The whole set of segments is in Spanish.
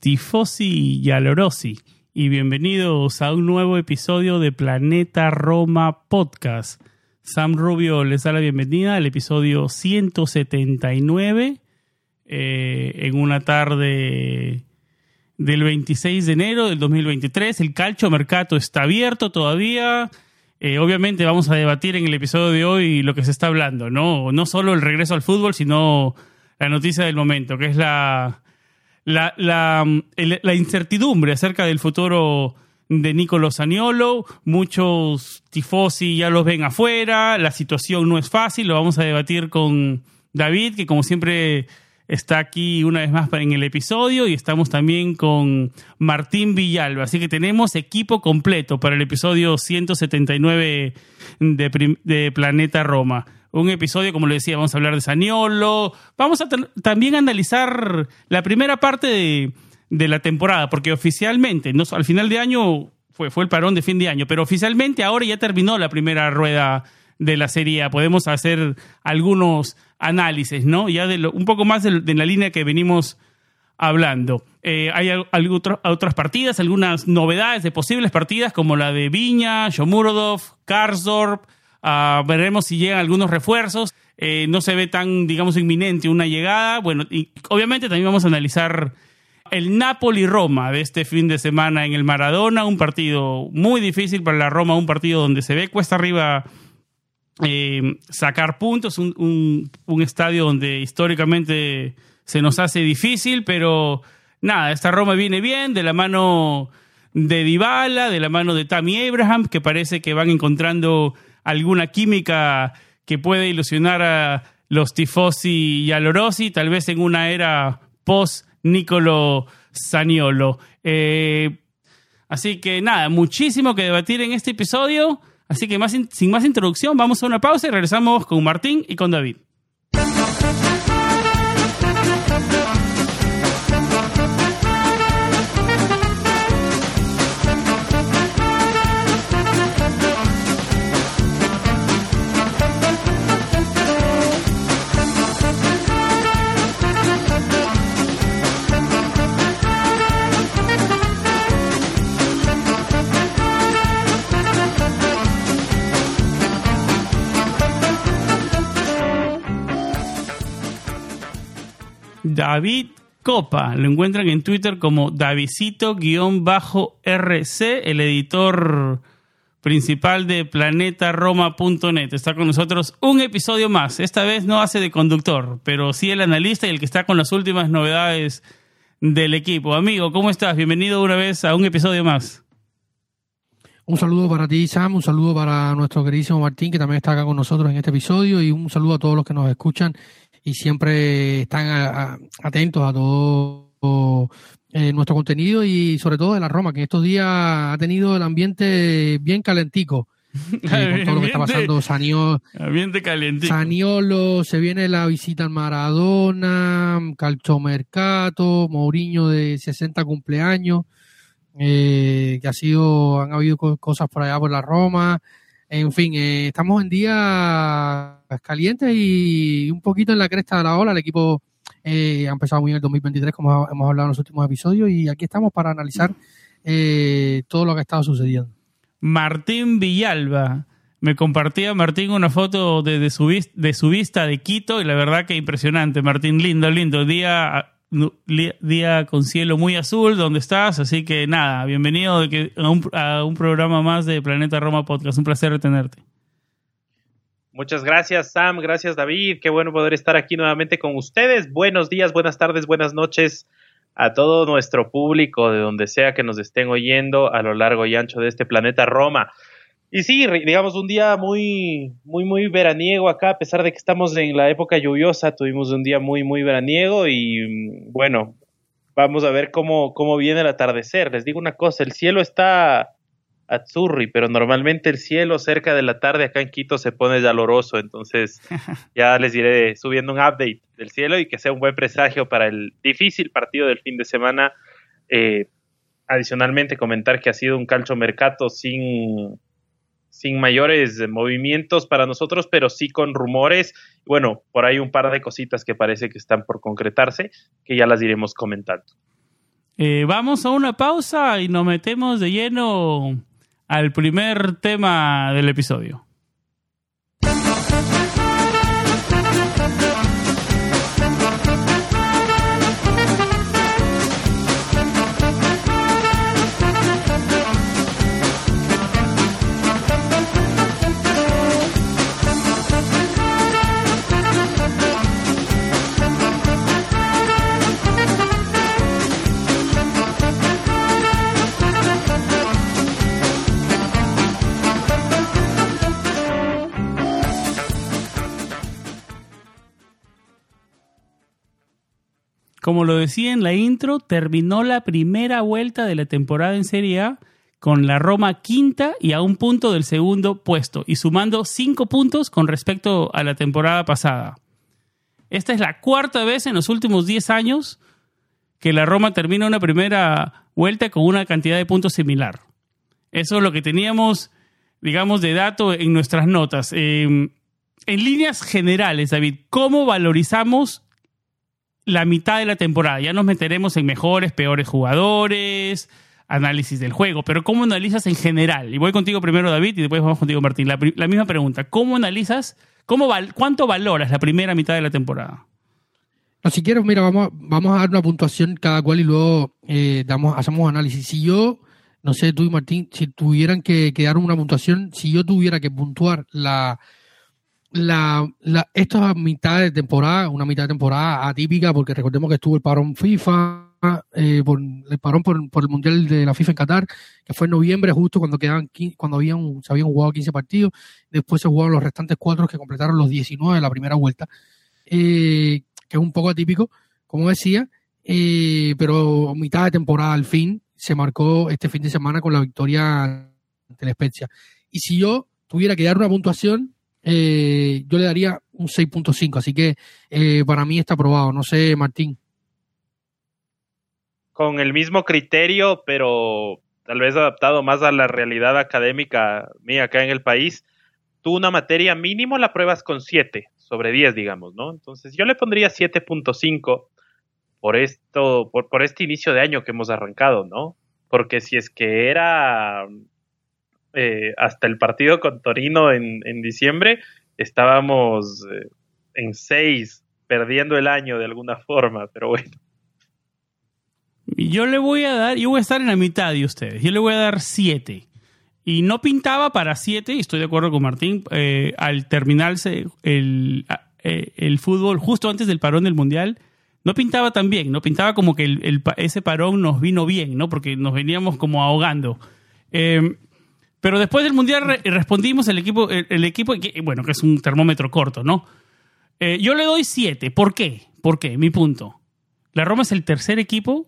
Tifosi y alorosi, y bienvenidos a un nuevo episodio de Planeta Roma Podcast. Sam Rubio les da la bienvenida al episodio 179 eh, en una tarde del 26 de enero del 2023. El calcio mercato está abierto todavía. Eh, obviamente vamos a debatir en el episodio de hoy lo que se está hablando, ¿no? No solo el regreso al fútbol, sino la noticia del momento, que es la la, la, el- la incertidumbre acerca del futuro de Nicolo Saniolo. Muchos tifosi ya los ven afuera, la situación no es fácil, lo vamos a debatir con David, que como siempre está aquí una vez más en el episodio, y estamos también con Martín Villalba. Así que tenemos equipo completo para el episodio 179 de, de Planeta Roma. Un episodio, como le decía, vamos a hablar de Saniolo. Vamos a también analizar la primera parte de, de la temporada, porque oficialmente, no, al final de año fue, fue el parón de fin de año, pero oficialmente ahora ya terminó la primera rueda de la Serie. Podemos hacer algunos análisis, ¿no? Ya de lo- un poco más de, la línea que venimos hablando. Eh, hay al- algo otras partidas, algunas novedades de posibles partidas, como la de Viña, Shomurodov, Karsdorp. Ah, veremos si llegan algunos refuerzos. Eh, no se ve tan, digamos, inminente una llegada. Bueno, y obviamente también vamos a analizar el Napoli-Roma de este fin de semana en el Maradona, un partido muy difícil para la Roma, un partido donde se ve cuesta arriba eh, sacar puntos, un, un- estadio donde históricamente se nos hace difícil, pero nada, esta Roma viene bien de la mano de Dybala, de la mano de Tammy Abraham, que parece que van encontrando alguna química que puede ilusionar a los tifosi y a tal vez en una era post Nicolo Saniolo. Eh, Así que nada, muchísimo que debatir en este episodio. Así que más in- sin más introducción, vamos a una pausa y regresamos con Martín y con David. David Copa, lo encuentran en Twitter como Davidcito-RC, el editor principal de planetaroma.net. Está con nosotros un episodio más. Esta vez no hace de conductor, pero sí el analista y el que está con las últimas novedades del equipo. Amigo, ¿cómo estás? Bienvenido una vez a un episodio más. Un saludo para ti, Sam, un saludo para nuestro queridísimo Martín, que también está acá con nosotros en este episodio, y un saludo a todos los que nos escuchan y siempre están a- a- atentos a todo eh, nuestro contenido y sobre todo de la Roma, que en estos días ha tenido el ambiente bien calentico. eh, con todo lo que está pasando, Sanio, Ambiente caliente. Saniolo, se viene la visita al Maradona, Calchomercato, Mourinho de 60 cumpleaños, eh, que ha sido, han habido co- cosas por allá por la Roma, en fin, eh, estamos en días calientes y un poquito en la cresta de la ola, el equipo eh, ha empezado muy bien el 2023, como hemos hablado en los últimos episodios, y aquí estamos para analizar eh, todo lo que ha estado sucediendo. Martín Villalba. Me compartía Martín una foto de, su, de su vista de Quito y la verdad que impresionante, Martín, lindo, lindo. Día día con cielo muy azul donde estás, así que nada, bienvenido a un, a un programa más de Planeta Roma Podcast, un placer tenerte. Muchas gracias Sam, gracias David, qué bueno poder estar aquí nuevamente con ustedes. Buenos días, buenas tardes, buenas noches a todo nuestro público de donde sea que nos estén oyendo a lo largo y ancho de este planeta Roma. Y sí, digamos, un día muy, muy, muy veraniego acá, a pesar de que estamos en la época lluviosa, tuvimos un día muy, muy veraniego y mm, bueno, vamos a ver cómo, cómo viene el atardecer. Les digo una cosa, el cielo está Azzurri, pero normalmente el cielo cerca de la tarde acá en Quito se pone doloroso, entonces ya les iré subiendo un update del cielo y que sea un buen presagio para el difícil partido del fin de semana. Eh, adicionalmente comentar que ha sido un calcio mercato sin sin mayores movimientos para nosotros, pero sí con rumores. Bueno, por ahí un par de cositas que parece que están por concretarse, que ya las iremos comentando. Eh, vamos a una pausa y nos metemos de lleno al primer tema del episodio. Como lo decía en la intro, terminó la primera vuelta de la temporada en Serie A con la Roma quinta y a un punto del segundo puesto y sumando cinco puntos con respecto a la temporada pasada. Esta es la cuarta vez en los últimos diez años que la Roma termina una primera vuelta con una cantidad de puntos similar. Eso es lo que teníamos, digamos, de dato en nuestras notas. Em, en líneas generales, David, ¿cómo valorizamos la mitad de la temporada. Ya nos meteremos en mejores, peores jugadores, análisis del juego, pero ¿cómo analizas en general? Y voy contigo primero, David, y después vamos contigo, Martín. La, misma pregunta. ¿Cómo analizas, cómo cuánto valoras la primera mitad de la temporada? No, si quieres, mira, vamos, vamos a dar una puntuación cada cual y luego eh, damos, hacemos análisis. Si yo, no sé, tú y Martín, si tuvieran que, que dar una puntuación, si yo tuviera que puntuar la la, la, esta mitad de temporada, una mitad de temporada atípica, porque recordemos que estuvo el parón FIFA, eh, por, el parón por, el Mundial de la FIFA en Qatar, que fue en noviembre, justo cuando quedaban cuando habían, se habían jugado 15 partidos, después se jugaron los restantes cuatro que completaron los 19 de la primera vuelta, eh, que es un poco atípico, como decía, eh, pero mitad de temporada al fin se marcó este fin de semana con la victoria ante la Spezia. Y si yo tuviera que dar una puntuación, eh, yo le daría un 6.5, así que eh, para mí está aprobado. No sé, Martín. Con el mismo criterio, pero tal vez adaptado más a la realidad académica mía acá en el país, tú una materia mínimo la pruebas con 7 sobre 10, digamos, ¿no? Entonces yo le pondría 7.5 por esto, por, por este inicio de año que hemos arrancado, ¿no? Porque si es que era eh, hasta el partido con Torino en, diciembre, estábamos eh, en seis, perdiendo el año de alguna forma, pero bueno. Yo le voy a dar, yo voy a estar en la mitad de ustedes, yo le voy a dar siete. Y no pintaba para siete, y estoy de acuerdo con Martín, eh, al terminarse el, el, fútbol justo antes del parón del Mundial, no pintaba tan bien, no pintaba como que ese parón nos vino bien, ¿no? Porque nos veníamos como ahogando. Eh, pero después del Mundial respondimos el equipo, el, equipo bueno, que es un termómetro corto, ¿no? Eh, yo le doy 7. ¿Por qué? ¿Por qué? Mi punto. La Roma es el tercer equipo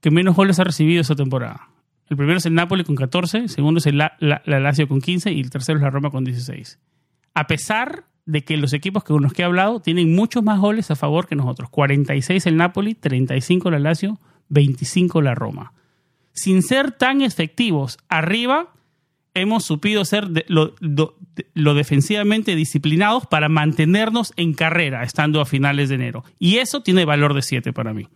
que menos goles ha recibido esta temporada. El primero es el Napoli con 14, el segundo es el la, Lazio con 15 y el tercero es la Roma con 16. A pesar de que los equipos con los que he hablado tienen muchos más goles a favor que nosotros. 46 el Napoli, 35 la Lazio, 25 la Roma. Sin ser tan efectivos arriba, hemos supido ser lo, defensivamente disciplinados para mantenernos en carrera estando a finales de enero. Y eso tiene valor de 7 para mí.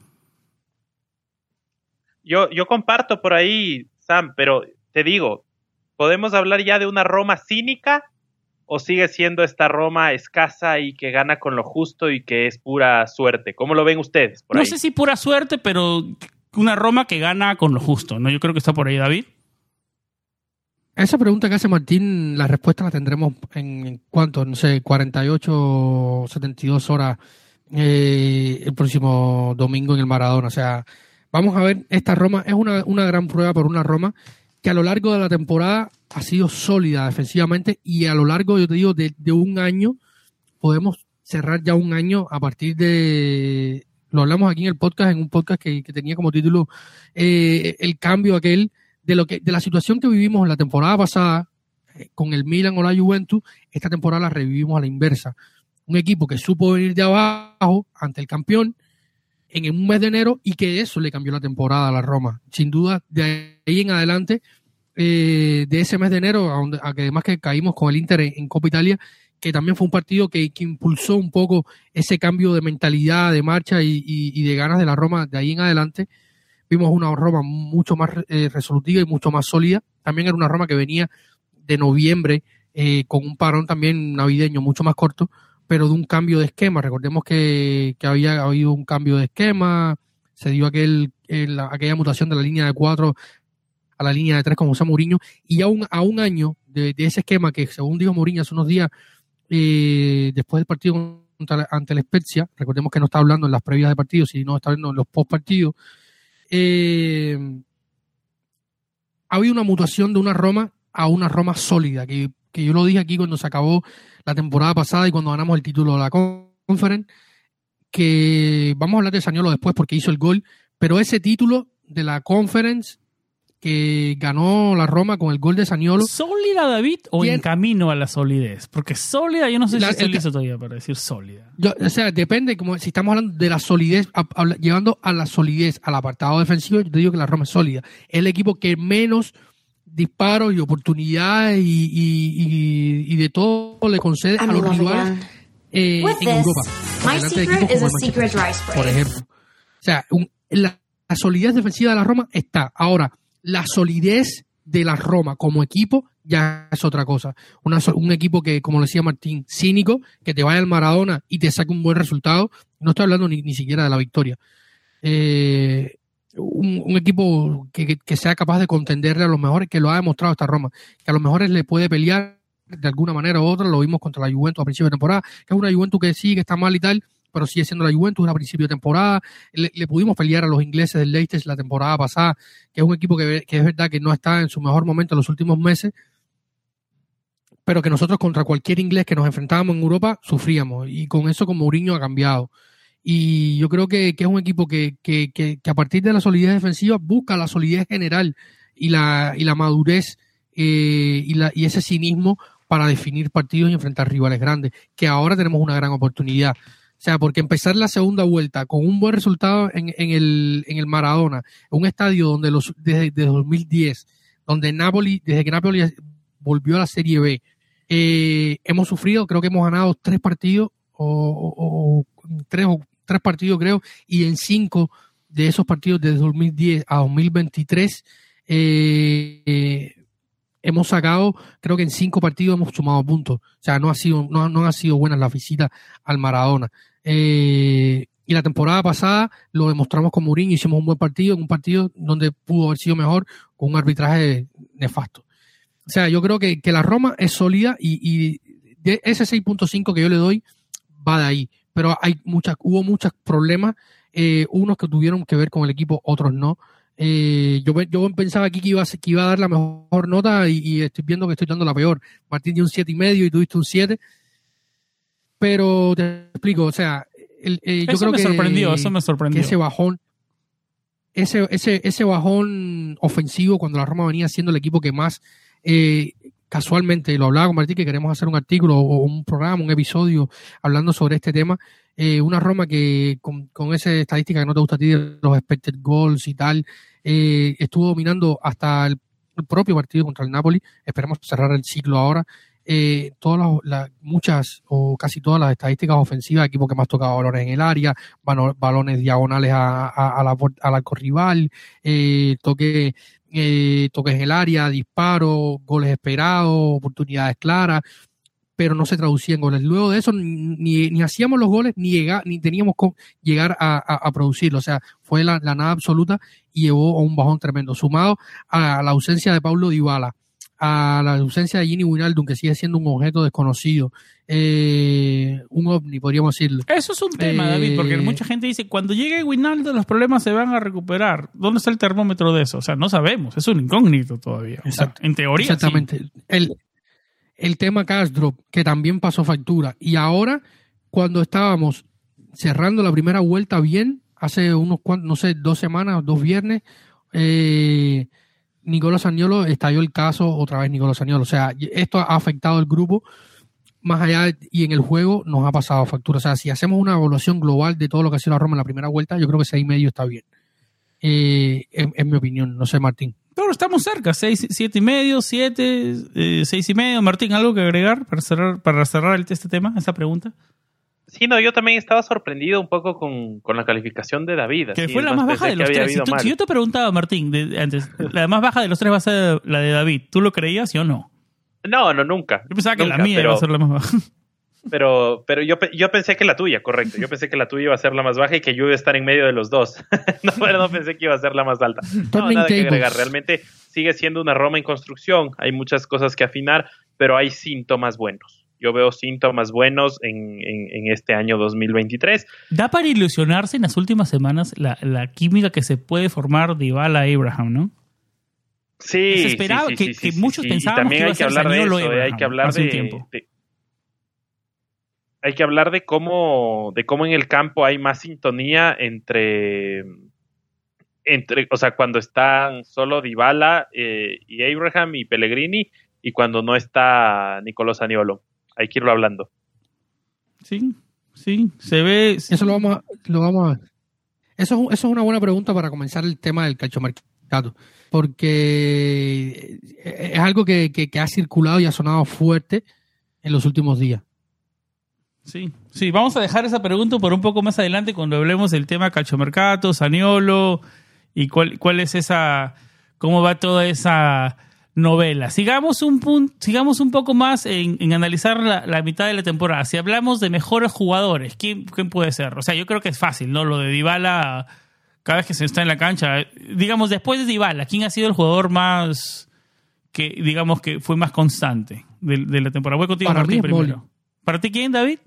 Yo, yo comparto por ahí, Sam, pero te digo, ¿podemos hablar ya de una Roma cínica o sigue siendo esta Roma escasa y que gana con lo justo y que es pura suerte? ¿Cómo lo ven ustedes? no sé si pura suerte, pero una Roma que gana con lo justo, ¿no? Yo creo que está por ahí, David. Esa pregunta que hace Martín, la respuesta la tendremos en, cuánto, no sé, 48, 72 horas eh, el próximo domingo en el Maradona. O sea, vamos a ver, esta Roma es una, una gran prueba por una Roma que a lo largo de la temporada ha sido sólida defensivamente y a lo largo, yo te digo, de, un año, podemos cerrar ya un año a partir de, lo hablamos aquí en el podcast, en un podcast que, tenía como título eh, el cambio aquel de lo que, de la situación que vivimos en la temporada pasada eh, con el Milan o la Juventus, esta temporada la revivimos a la inversa. Un equipo que supo venir de abajo ante el campeón en un mes de enero y que eso le cambió la temporada a la Roma. Sin duda, de ahí en adelante eh, de ese mes de enero, a, que además que caímos con el Inter en, Copa Italia, que también fue un partido que, impulsó un poco ese cambio de mentalidad, de marcha y, de ganas de la Roma de ahí en adelante. Vimos una Roma mucho más eh, resolutiva y mucho más sólida. También era una Roma que venía de noviembre eh, con un parón también navideño mucho más corto, pero de un cambio de esquema. Recordemos que, había habido un cambio de esquema, se dio aquel, aquella mutación de la línea de cuatro a la línea de tres como José Mourinho y a un, a un año de, ese esquema que según dijo Mourinho hace unos días eh, después del partido ante la Spezia, recordemos que no está hablando en las previas de partido, sino está hablando en los post partidos, eh, ha habido una mutación de una Roma a una Roma sólida, que, que, yo lo dije aquí cuando se acabó la temporada pasada y cuando ganamos el título de la Conference, que vamos a hablar de Saniolo después porque hizo el gol, pero ese título de la Conference que ganó la Roma con el gol de Saniolo. ¿Sólida, David, o en camino a la solidez? Porque sólida, yo no sé si estoy listo todavía para decir sólida. o sea, depende, como si estamos hablando de la solidez, llevando a la solidez al apartado defensivo, yo te digo que la Roma es sólida. Es el equipo que menos disparos y oportunidades y, de todo le concede a los rivales eh, en Europa. por ejemplo. O sea, la solidez defensiva de la Roma está. Ahora, la solidez de la Roma como equipo ya es otra cosa. un equipo que, como decía Martín, cínico, que te vaya al Maradona y te saque un buen resultado. No estoy hablando ni, siquiera de la victoria. Eh, un, equipo que, sea capaz de contenderle a los mejores, que lo ha demostrado esta Roma, que a los mejores le puede pelear de alguna manera u otra. Lo vimos contra la Juventus a principio de temporada, que es una Juventus que sí, que está mal y tal, pero sigue siendo la Juventus a principio de temporada. Le, pudimos pelear a los ingleses del Leicester la temporada pasada, que es un equipo que, es verdad que no está en su mejor momento en los últimos meses, pero que nosotros contra cualquier inglés que nos enfrentábamos en Europa sufríamos. Y con eso con Mourinho ha cambiado. Y yo creo que, es un equipo que, a partir de la solidez defensiva busca la solidez general y la, y la madurez eh, y, la, y ese cinismo para definir partidos y enfrentar rivales grandes, que ahora tenemos una gran oportunidad. O sea, porque empezar la segunda vuelta con un buen resultado en, en, el, en el Maradona, un estadio donde los desde, 2010, donde Napoli, desde que Napoli volvió a la Serie B, eh, hemos sufrido, creo que hemos ganado tres partidos o, tres o tres partidos creo, y en cinco de esos partidos desde 2010 a 2023 eh, eh, hemos sacado, creo que en cinco partidos hemos sumado puntos. O sea, no ha sido, no, no ha sido buena la visita al Maradona. Eh, y la temporada pasada lo demostramos con Mourinho, hicimos un buen partido, un partido donde pudo haber sido mejor con un arbitraje nefasto. O sea, yo creo que, la Roma es sólida y, de ese 6.5 que yo le doy va de ahí. Pero hay muchas, hubo muchos problemas, eh, unos que tuvieron que ver con el equipo, otros no. Eh, yo, yo pensaba aquí que iba, a, que iba a dar la mejor nota y, estoy viendo que estoy dando la peor. Martín dio un siete y medio y tuviste un 7. Pero te explico, o sea, el, eh, yo creo me que, sorprendió, eso me sorprendió. ese bajón, ese, ese, ese bajón ofensivo cuando la Roma venía siendo el equipo que más eh, casualmente lo hablaba con Martín que queremos hacer un artículo o un programa, un episodio hablando sobre este tema. Eh, una Roma que con, con esa estadística que no te gusta a ti de los expected goals y tal, eh, estuvo dominando hasta el, el, propio partido contra el Napoli. Esperemos cerrar el ciclo ahora eh, todas las, muchas o casi todas las estadísticas ofensivas, equipo que más tocaba balones en el área, balones diagonales a, a, la, al arco rival, eh, toque, eh, toques en el área, disparos, goles esperados, oportunidades claras. pero no se traducía en goles. Luego de eso, ni, ni hacíamos los goles, ni, llega, ni teníamos que llegar a, producirlo. O sea, fue la, nada absoluta y llevó a un bajón tremendo, sumado a la ausencia de Paulo Dybala, a la ausencia de Gini Wijnaldum, que sigue siendo un objeto desconocido, eh, un ovni, podríamos decirlo. Eso es un tema, David, porque eh, mucha gente dice, cuando llegue Wijnaldum los problemas se van a recuperar. ¿Dónde está el termómetro de eso? O sea, no sabemos, es un incógnito todavía. en teoría Exactamente. El, el tema Castro, que también pasó factura. Y ahora, cuando estábamos cerrando la primera vuelta bien, hace unos cuantos, no sé, dos semanas, dos viernes, eh, Nicolás Saniolo estalló el caso otra vez Nicolás Saniolo. O sea, esto ha afectado al grupo más allá y en el juego nos ha pasado factura. O sea, si hacemos una evaluación global de todo lo que ha sido la Roma en la primera vuelta, yo creo que seis y medio está bien. Eh, en, mi opinión, no sé, Martín. Pero estamos cerca, seis, siete y medio, siete, eh, seis y medio. Martín, ¿algo que agregar para cerrar, para cerrar este tema, esta pregunta? Sí, no, yo también estaba sorprendido un poco con, la calificación de David. Que fue la más baja de los tres. Si, yo te preguntaba, Martín, antes, la más baja de los tres va a ser la de David. ¿Tú lo creías, sí o no? No, no, nunca. Yo pensaba que la mía iba a ser la más baja. Pero, pero yo, yo pensé que la tuya, correcto. Yo pensé que la tuya iba a ser la más baja y que yo iba a estar en medio de los dos. no, pero no pensé que iba a ser la más alta. No, nada que agregar. Realmente sigue siendo una Roma en construcción. Hay muchas cosas que afinar, pero hay síntomas buenos yo veo síntomas buenos en, en, este año 2023. Da para ilusionarse en las últimas semanas la, la química que se puede formar de Ibala a Abraham, ¿no? Sí, se esperaba que, muchos pensábamos que iba a ser hablar de eso, hay que hablar de, hay que hablar de cómo de cómo en el campo hay más sintonía entre entre o sea cuando están solo Dybala eh, y Abraham y Pellegrini y cuando no está Nicolás Aniolo hay que irlo hablando. Sí, sí, se ve. Eso lo vamos a, lo vamos a ver. Eso, eso es una buena pregunta para comenzar el tema del calchomercato, porque es algo que, ha circulado y ha sonado fuerte en los últimos días. Sí, sí, vamos a dejar esa pregunta por un poco más adelante cuando hablemos del tema calchomercato, Saniolo y cuál, cuál es esa, cómo va toda esa novela. Sigamos un, punto, sigamos un poco más en, analizar la, mitad de la temporada. Si hablamos de mejores jugadores, ¿quién, puede ser? O sea, yo creo que es fácil, ¿no? Lo de Dybala, cada vez que se está en la cancha. Digamos, después de Dybala, ¿quién ha sido el jugador más que, digamos, que fue más constante de, la temporada? Voy contigo, Para Martín, primero. ¿Para ti quién, David?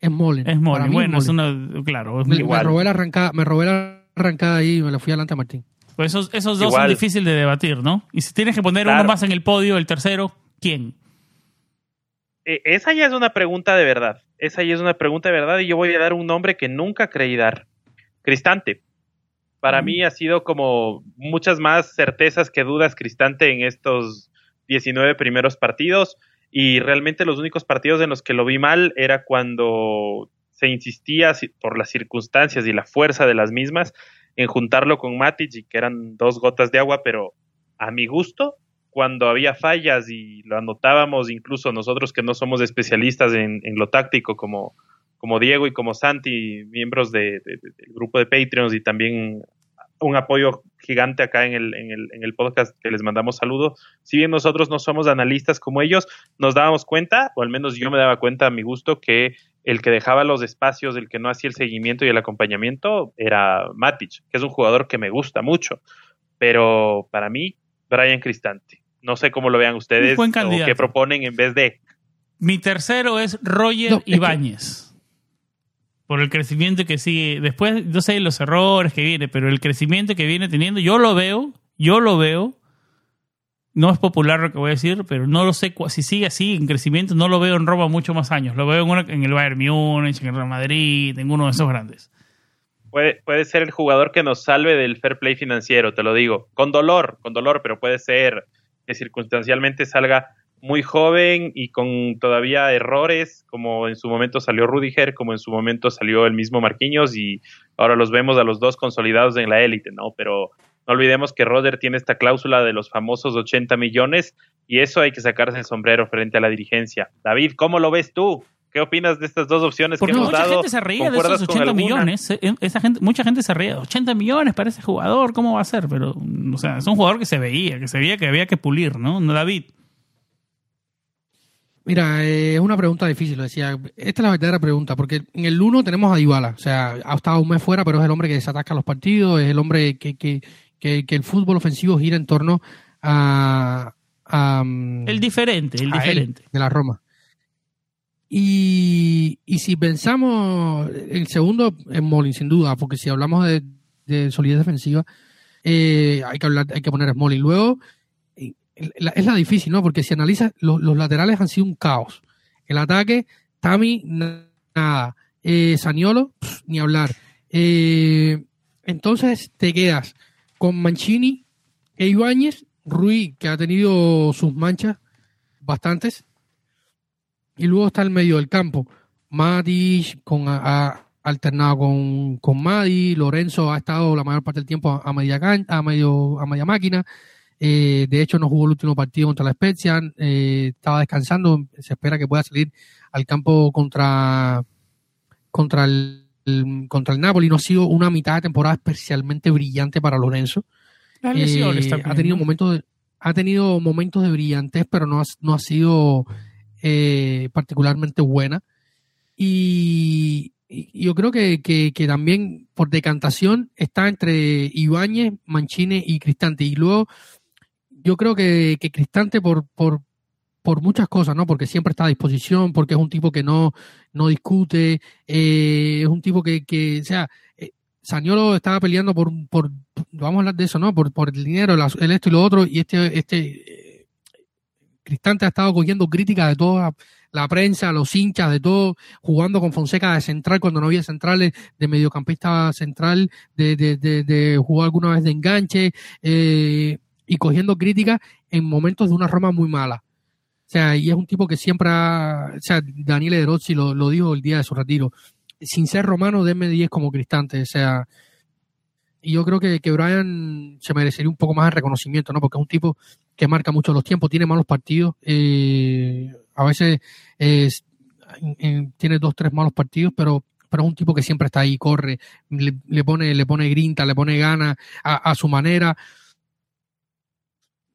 Es Molen. Es Molen. Bueno, es una, claro. me, robé la arrancada, me robé la arrancada ahí y me la fui adelante a Martín. Pues esos, esos dos son difíciles de debatir, ¿no? Y si tienes que poner uno más en el podio, el tercero, ¿quién? E, esa ya es una pregunta de verdad. Esa ya es una pregunta de verdad y yo voy a dar un nombre que nunca creí dar. Cristante. Para mí ha sido como muchas más certezas que dudas Cristante en estos 19 primeros partidos y realmente los únicos partidos en los que lo vi mal era cuando se insistía por las circunstancias y la fuerza de las mismas en juntarlo con Matic y que eran dos gotas de agua, pero a mi gusto, cuando había fallas y lo anotábamos, incluso nosotros que no somos especialistas en, lo táctico, como, como Diego y como Santi, miembros del grupo de Patreons y también un apoyo gigante acá en el, en, el, en el podcast que les mandamos saludo. Si bien nosotros no somos analistas como ellos, nos dábamos cuenta, o al menos yo me daba cuenta a mi gusto, que el que dejaba los espacios, el que no hacía el seguimiento y el acompañamiento era Matic, que es un jugador que me gusta mucho. Pero para mí, Brian Cristante. No sé cómo lo vean ustedes o qué proponen en vez de. Mi tercero es Roger Ibáñez. Por el crecimiento que sigue. Después, no sé los errores que viene, pero el crecimiento que viene teniendo, yo lo veo, yo lo veo no es popular lo que voy a decir, pero no lo sé si sigue así en crecimiento, no lo veo en Roma muchos más años. Lo veo en, el Bayern Múnich, en el Real Madrid, en uno de esos grandes. Puede, puede ser el jugador que nos salve del fair play financiero, te lo digo. Con dolor, con dolor, pero puede ser que circunstancialmente salga muy joven y con todavía errores, como en su momento salió Rudiger, como en su momento salió el mismo Marquinhos y ahora los vemos a los dos consolidados en la élite, ¿no? Pero no olvidemos que Roder tiene esta cláusula de los famosos 80 millones y eso hay que sacarse el sombrero frente a la dirigencia. David, ¿cómo lo ves tú? ¿Qué opinas de estas dos opciones que hemos mucha gente se reía de esos 80 millones. Eh, esa gente, mucha gente se reía. 80 millones para ese jugador, ¿cómo va a ser? Pero, o sea, es un jugador que se veía, que se veía que había que pulir, ¿no? David. Mira, eh, es una pregunta difícil, lo decía. Esta es la verdadera pregunta, porque en el 1 tenemos a Dybala, o sea, ha estado un mes fuera, pero es el hombre que desatasca los partidos, es el hombre que, que, que, que el fútbol ofensivo gira en torno a... a mm, El diferente, el él, diferente. de la Roma. Y, y si pensamos, el segundo es Molin, sin duda, porque si hablamos de, de solidez defensiva, eh, hay que hablar, hay que poner a Smolin. Luego, eh, la- es la difícil, ¿no? Porque si analizas, lo- los laterales han sido un caos. El ataque, Tami, na- nada. Eh, Saniolo, pff, ni hablar. Eh, entonces te quedas con Mancini e Ibáñez, Rui, que ha tenido sus manchas bastantes, y luego está el medio del campo. Matic con, ha alternado con, con Madi, Lorenzo ha estado la mayor parte del tiempo a, a media, a medio, a media máquina. Eh, de hecho, no jugó el último partido contra la Spezia, eh, estaba descansando, se espera que pueda salir al campo contra, contra el- contra el Napoli. No ha sido una mitad de temporada especialmente brillante para Lorenzo. Las lesiones Eh, también, ha tenido ¿no? momentos de, ha tenido momentos de brillantez, pero no ha, no ha sido eh, particularmente buena. Y, y yo creo que, que, que también por decantación está entre Ibáñez, Mancini y Cristante. Y luego yo creo que, que Cristante por, por, por muchas cosas, ¿no? Porque siempre está a disposición, porque es un tipo que no, no discute, eh, es un tipo que, que o sea, eh, Saniolo estaba peleando por, por, vamos a hablar de eso, ¿no? Por, por el dinero, el esto y lo otro, y este, este eh, Cristante ha estado cogiendo críticas de toda la prensa, los hinchas, de todo, jugando con Fonseca de central cuando no había centrales, de mediocampista central, de, de, de, de jugar alguna vez de enganche, eh, y cogiendo críticas en momentos de una Roma muy mala. O sea, y es un tipo que siempre ha, o sea, Daniele De Rossi lo, lo dijo el día de su retiro, sin ser romano, denme 10 como Cristante, o sea, y yo creo que, que Brian se merecería un poco más de reconocimiento, ¿no? Porque es un tipo que marca mucho los tiempos, tiene malos partidos, eh, a veces en- en- tiene dos, tres malos partidos, pero, pero es un tipo que siempre está ahí, corre, le, le pone, le pone grinta, le pone gana a, a su manera.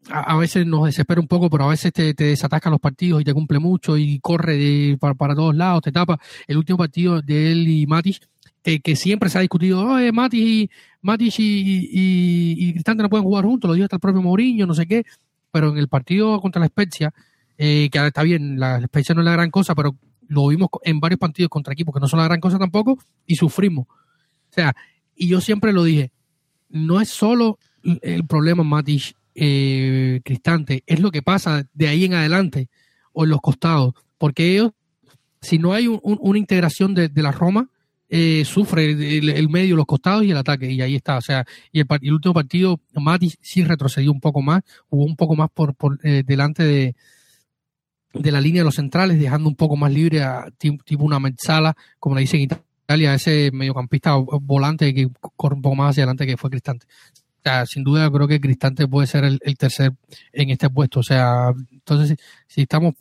A, veces nos desespera un poco, pero a veces te, te los partidos y te cumple mucho y corre para, todos lados, te tapa. El último partido de él y Matis, que, que siempre se ha discutido, oye, Matis y, Matic y, Cristante no pueden jugar juntos, lo dijo hasta el propio Mourinho, no sé qué, pero en el partido contra la Spezia, eh, que está bien, la Spezia no es la gran cosa, pero lo vimos en varios partidos contra equipos que no son la gran cosa tampoco, y sufrimos. O sea, y yo siempre lo dije, no es solo el problema Matic eh, Cristante, es lo que pasa de ahí en adelante o en los costados, porque ellos, si no hay un- un- una integración de, la Roma, eh, sufre el, el medio, los costados y el ataque, y ahí está. O sea, y el, el último partido, Mati sí retrocedió un poco más, jugó un poco más por, por eh, delante de, de la línea de los centrales, dejando un poco más libre a ti- tipo una mezzala, como le dicen en Italia, ese mediocampista volante que corre un poco más hacia adelante que fue Cristante. O sea, sin duda creo que Cristante puede ser el, el tercer en este puesto. O sea, entonces si, si estamos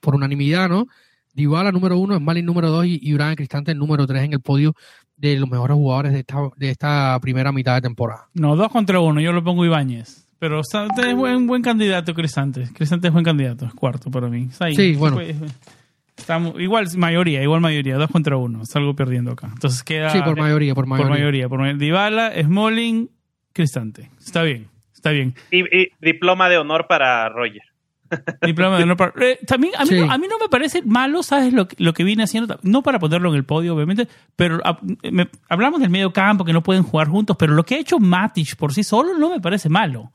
por unanimidad, ¿no? Dybala número uno, Smalling número dos y, y Brian Cristante número tres en el podio de los mejores jugadores de esta, de esta primera mitad de temporada. No, dos contra uno, yo lo pongo Ibáñez. Pero está- es buen, buen candidato, Cristante. Cristante es buen candidato, es cuarto para mí. Ahí. Sí, bueno. Pues, estamos- igual mayoría, igual mayoría, dos contra uno. Salgo perdiendo acá. Entonces queda. Sí, por mayoría, por Por mayoría. mayoría. Por mayoría. Dybala, Smalling, Cristante. Está bien, está bien. Y, y diploma de honor para Roger. Diploma de honor para- Eh, también a mí, Sí. no, a mí no me parece malo, ¿sabes? Lo, que- lo que viene haciendo, no para ponerlo en el podio, obviamente, pero ah, me- hablamos del medio campo, que no pueden jugar juntos, pero lo que ha hecho Matic por sí solo no me parece malo.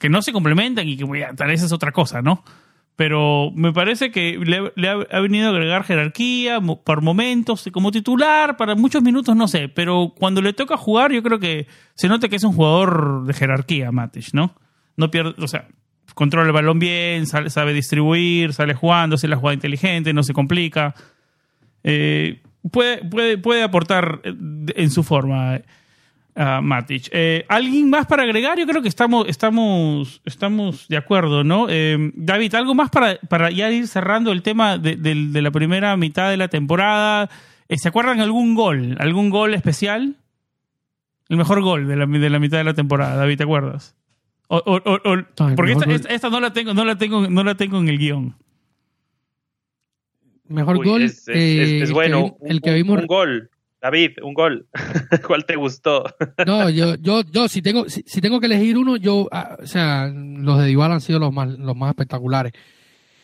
Que no se complementan y que bueno, tal vez es otra cosa, ¿no? Pero me parece que le, ha, venido a agregar jerarquía por momentos, como titular, para muchos minutos, no sé, pero cuando le toca jugar, yo creo que se nota que es un jugador de jerarquía, Matic, ¿no? No pierde, o sea, controla el balón bien, sale- sabe distribuir, sale jugando, hace la jugada inteligente, no se complica. Eh, puede, puede, puede aportar eh, en su forma a Matic. Eh, ¿Alguien más para agregar? Yo creo que estamos, estamos, estamos de acuerdo, ¿no? Eh, David, ¿algo más para, para ya ir cerrando el tema de, de la primera mitad de la temporada? Eh, ¿Se acuerdan algún gol? ¿Algún gol especial? El mejor gol de la, de la mitad de la temporada, David, ¿te acuerdas? O- o- o- o- el porque esta, esta- esta no la tengo, no la tengo, no la tengo en el guion. Mejor Uy, gol. es, eh, bueno. El que un, vimos. un gol. David, un gol. ¿Cuál te gustó? No, yo, yo, yo si tengo, si, si tengo que elegir uno, yo, ah, o sea, los de Dybala han sido los más, los más espectaculares.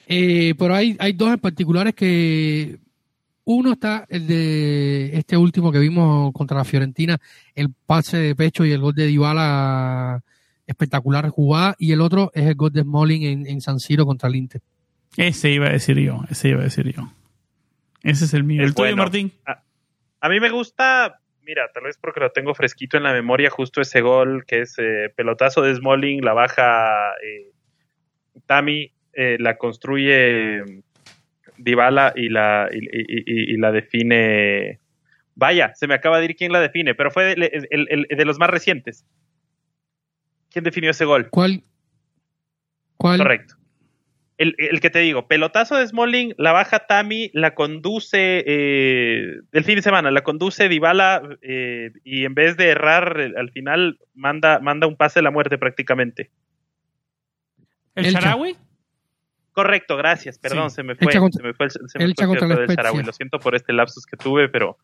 Eh, pero hay, hay dos en particulares que uno está el de este último que vimos contra la Fiorentina, el pase de pecho y el gol de Dybala espectacular jugada, y el otro es el gol de Smalling en, en San Siro contra el Inter. Ese iba a decir yo, ese iba a decir yo. Ese es el mío. Es ¿El tuyo, bueno. Martín? A mí me gusta, mira, tal vez porque lo tengo fresquito en la memoria, justo ese gol que es eh, pelotazo de Smalling, la baja eh, Tami, eh, la construye Dybala y la, y, y- y- y la define. Vaya, se me acaba de ir quién la define, pero fue de, el- el- de los más recientes. ¿Quién definió ese gol? ¿Cuál? ¿Cuál? Correcto. El, el que te digo, pelotazo de Smalling, la baja Tami, la conduce eh, el fin de semana, la conduce Dybala eh, y en vez de errar al final manda, manda un pase de la muerte prácticamente. ¿El. Sharawi? Correcto, gracias, perdón, Sí. se me fue, contra- se me fue, el- se me Elcha fue el del. Sharawi. Lo siento por este lapsus que tuve, pero,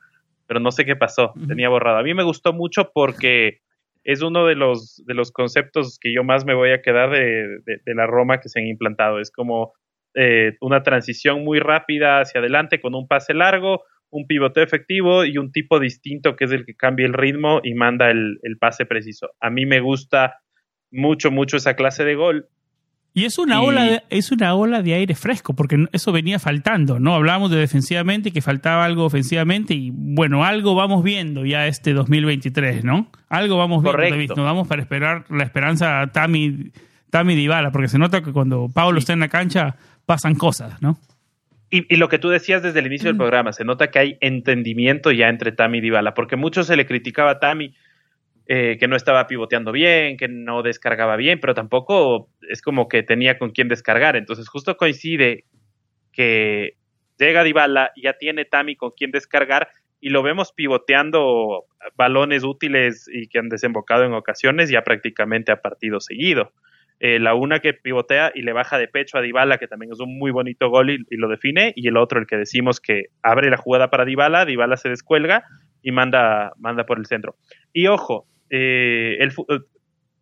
pero no sé qué pasó, tenía borrado. A mí me gustó mucho porque es uno de los, de los conceptos que yo más me voy a quedar de, de- la Roma que se han implantado. Es como eh, una transición muy rápida hacia adelante con un pase largo, un pivoteo efectivo y un tipo distinto que es el que cambia el ritmo y manda el, el pase preciso. A mí me gusta mucho, mucho esa clase de gol. Y es una, Y- ola de, es una ola de aire fresco, porque eso venía faltando, ¿no? Hablábamos de defensivamente, que faltaba algo ofensivamente, y bueno, algo vamos viendo ya este 2023, ¿no? Algo vamos viendo, Correcto. David. Nos vamos para esperar la esperanza a Tami, Tami Dybala, porque se nota que cuando Pablo está en la cancha pasan cosas, ¿no? Y, y lo que tú decías desde el inicio del programa, se nota que hay entendimiento ya entre Tami y Dybala, porque mucho se le criticaba a Tami eh, que no estaba pivoteando bien, que no descargaba bien, pero tampoco es como que tenía con quién descargar. Entonces justo coincide que llega Dybala ya tiene Tami con quién descargar y lo vemos pivoteando balones útiles y que han desembocado en ocasiones ya prácticamente a partido seguido. Eh, la una que pivotea y le baja de pecho a Dybala, que también es un muy bonito gol y, y lo define, y el otro el que decimos que abre la jugada para Dybala, Dybala se descuelga y manda, manda por el centro. Y ojo, eh, el, eh,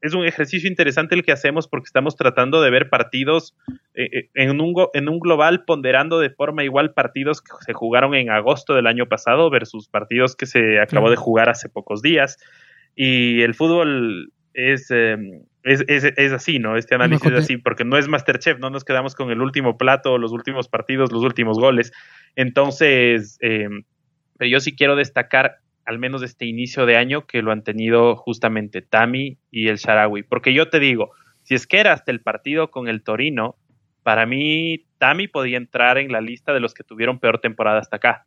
es un ejercicio interesante el que hacemos porque estamos tratando de ver partidos eh, en, un, en un global ponderando de forma igual partidos que se jugaron en agosto del año pasado versus partidos que se acabó de jugar hace pocos días. Y el fútbol es, eh, es, es, es así, ¿no? Este análisis es así, porque no es Masterchef, no nos quedamos con el último plato, los últimos partidos, los últimos goles. Entonces, eh, pero yo sí quiero destacar, al menos este inicio de año, que lo han tenido justamente Tami y el Sharawi. Porque yo te digo, si es que era hasta el partido con el Torino, para mí Tami podía entrar en la lista de los que tuvieron peor temporada hasta acá.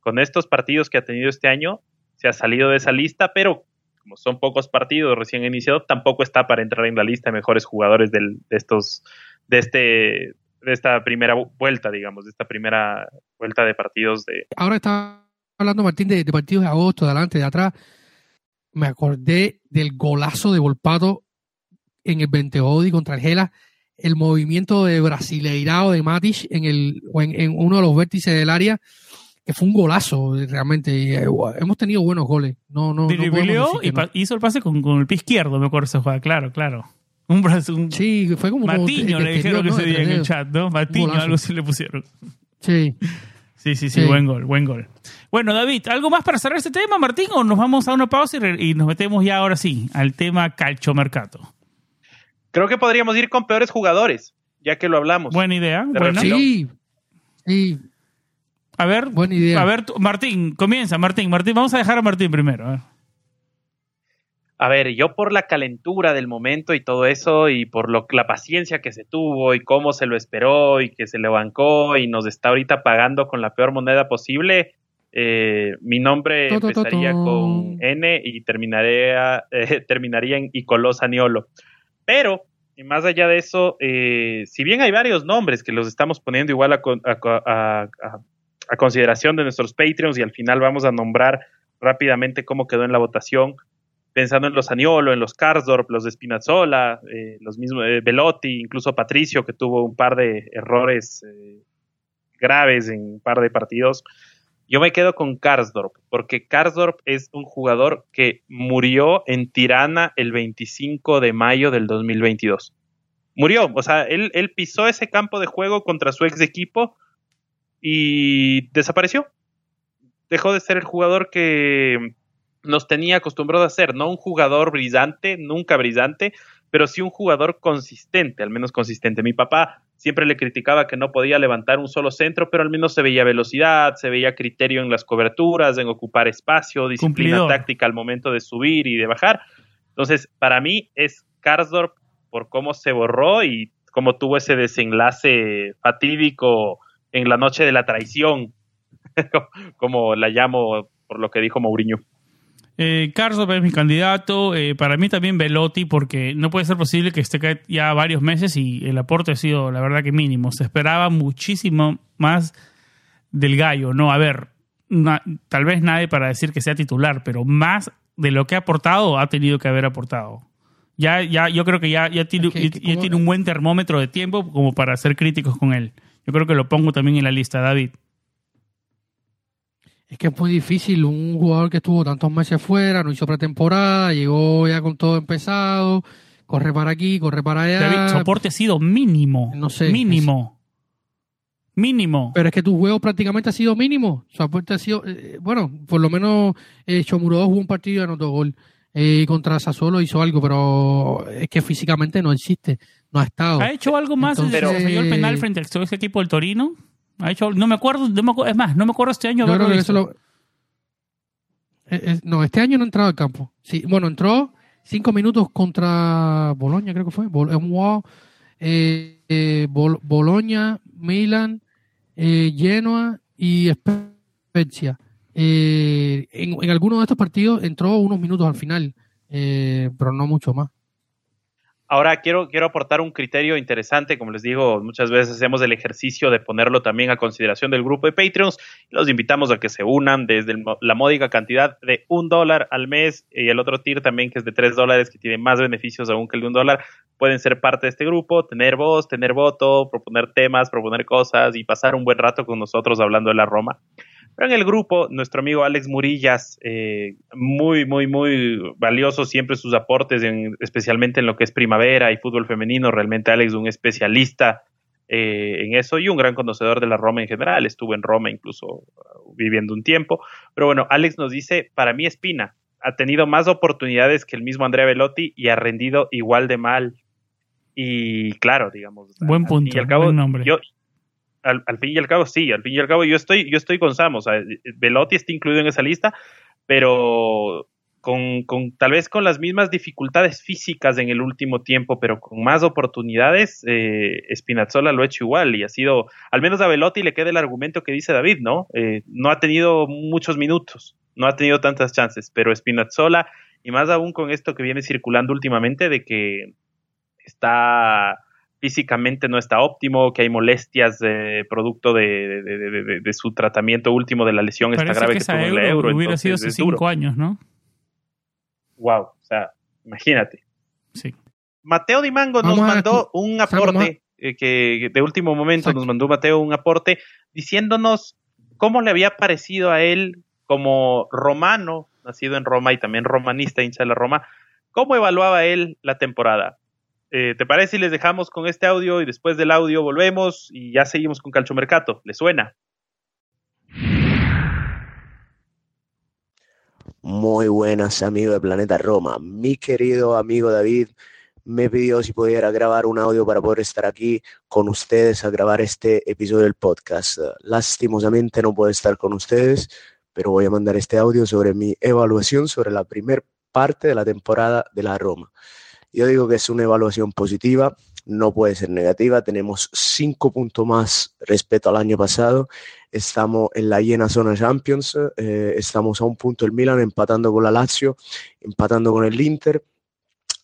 Con estos partidos que ha tenido este año, se ha salido de esa lista, pero como son pocos partidos recién iniciados, tampoco está para entrar en la lista de mejores jugadores del- de estos, de este, de esta primera vuelta, digamos, de esta primera vuelta de partidos de, Ahora está hablando Martín de, de partidos de agosto, de adelante, de atrás. Me acordé del golazo de Volpato en el Benteodi contra el Gela, el movimiento de brasileirao de Matic en, el, en, en uno de los vértices del área, que fue un golazo realmente. Eh, hemos tenido buenos goles. No, no, no que y no. hizo el pase con, con el pie izquierdo, me acuerdo esa jugada, claro, claro. Un brazo, un Sí, fue como Matiño de- le dijeron ese De día en el chat, ¿no? Matiño, algo así le pusieron. Sí. Sí, sí, sí, Sí. buen gol, buen gol. Bueno, David, ¿algo más para cerrar este tema, Martín? ¿O nos vamos a una pausa y, nos metemos ya ahora sí al tema calchomercato? Creo que podríamos ir con peores jugadores, ya que lo hablamos. Buena idea. Refilón. Sí. Sí, a ver, buena idea. a ver, Martín, comienza, Martín, Martín, vamos a dejar a Martín primero. a ver. A ver, yo por la calentura del momento y todo eso, y por lo, la paciencia que se tuvo, y cómo se lo esperó, y que se le bancó, y nos está ahorita pagando con la peor moneda posible, eh, mi nombre empezaría con N y terminaré a- eh, terminaría en Icolós Aniolo. Pero, y más allá de eso, eh, si bien hay varios nombres que los estamos poniendo igual a, a- a- a consideración de nuestros Patreons, y al final vamos a nombrar rápidamente cómo quedó en la votación, pensando en los Aniolo, en los Karsdorp, los de Spinazzola, eh, los mismos eh, Velotti, incluso Patricio, que tuvo un par de errores eh, graves en un par de partidos. Yo me quedo con Karsdorp, porque Karsdorp es un jugador que murió en Tirana el 25 de mayo del 2022. Murió, o sea, él, él pisó ese campo de juego contra su ex equipo y desapareció. Dejó de ser el jugador que nos tenía acostumbrado a ser, no un jugador brillante, nunca brillante, pero sí un jugador consistente, al menos consistente. Mi papá siempre le criticaba que no podía levantar un solo centro, pero al menos se veía velocidad, se veía criterio en las coberturas, en ocupar espacio, disciplina táctica al momento de subir y de bajar. Entonces, para mí es Karsdorp por cómo se borró y cómo tuvo ese desenlace fatídico en la noche de la traición, como la llamo por lo que dijo Mourinho. Eh, Carlos es mi candidato. Eh, para mí también Velotti, porque no puede ser posible que esté ya varios meses y el aporte ha sido, la verdad, que mínimo. Se esperaba muchísimo más del gallo. No, a ver, tal vez nadie para decir que sea titular, pero más de lo que ha aportado ha tenido que haber aportado. Ya, ya, yo creo que ya, ya, tiene, ya tiene un buen termómetro de tiempo como para ser críticos con él. Yo creo que lo pongo también en la lista, David. Es que es muy difícil un jugador que estuvo tantos meses fuera, no hizo pretemporada, llegó ya con todo empezado, corre para aquí, corre para allá. David, soporte ha sido mínimo. No sé. Mínimo. Mínimo. Pero es que tu juego prácticamente ha sido mínimo. Soporte ha sido, eh, bueno, por lo menos eh, Chomuro jugó un partido y anotó gol. Eh, contra Sassuolo hizo algo, pero es que físicamente no existe, no ha estado. ¿Ha hecho algo más desde que falló el penal frente al ese equipo del Torino? Ha hecho, no me acuerdo, es más, no me acuerdo este año. no, este año no ha entrado al campo. Sí, bueno, entró cinco minutos contra Boloña, creo que fue. Eh, eh, Boloña, Milan, eh, Genoa y Spezia. en, en algunos de estos partidos entró unos minutos al final, pero no mucho más. Ahora quiero, quiero aportar un criterio interesante, como les digo, muchas veces hacemos el ejercicio de ponerlo también a consideración del grupo de Patreons los invitamos a que se unan desde la módica cantidad de un dólar al mes y el otro tier también que es de tres dólares que tiene más beneficios aún que el de un dólar, pueden ser parte de este grupo, tener voz, tener voto, proponer temas, proponer cosas y pasar un buen rato con nosotros hablando de la Roma. Pero en el grupo, nuestro amigo Alex Murillas, eh, muy, muy, muy valioso siempre sus aportes, especialmente en lo que es primavera y fútbol femenino. Realmente Alex es un especialista eh, en eso y un gran conocedor de la Roma en general. Estuvo en Roma incluso uh, viviendo un tiempo. Pero bueno, Alex nos dice, para mí Espina ha tenido más oportunidades que el mismo Andrea Velotti y ha rendido igual de mal. Y claro, digamos. Buen punto. Y al cabo, buen nombre. Yo, al, fin y al cabo, sí, al fin y al cabo yo estoy, yo estoy con Sam, o Velotti está incluido en esa lista, pero con, con, tal vez con las mismas dificultades físicas en el último tiempo, pero con más oportunidades, eh, Spinazzola lo ha hecho igual y ha sido, al menos a Velotti le queda el argumento que dice David, ¿no? Eh, no ha tenido muchos minutos, no ha tenido tantas chances, pero Spinazzola, y más aún con esto que viene circulando últimamente de que está físicamente no está óptimo, que hay molestias de producto de, su tratamiento último de la lesión esta grave que, tuvo en la euro. Hubiera sido hace cinco años, ¿no? Wow, o sea, imagínate. Sí. Mateo Di Mango nos mandó un aporte eh, que de último momento nos mandó Mateo un aporte diciéndonos cómo le había parecido a él como romano, nacido en Roma y también romanista, hincha de la Roma, cómo evaluaba él la temporada. Eh, ¿Te parece si les dejamos con este audio y después del audio volvemos y ya seguimos con Calchomercato? ¿Le suena? Muy buenas, amigo de Planeta Roma. Mi querido amigo David me pidió si pudiera grabar un audio para poder estar aquí con ustedes a grabar este episodio del podcast. Lastimosamente no puedo estar con ustedes, pero voy a mandar este audio sobre mi evaluación sobre la primera parte de la temporada de la Roma. Yo digo que es una evaluación positiva, no puede ser negativa. Tenemos cinco puntos más respecto al año pasado. Estamos en la llena zona Champions, eh, estamos a un punto el Milan empatando con la Lazio, empatando con el Inter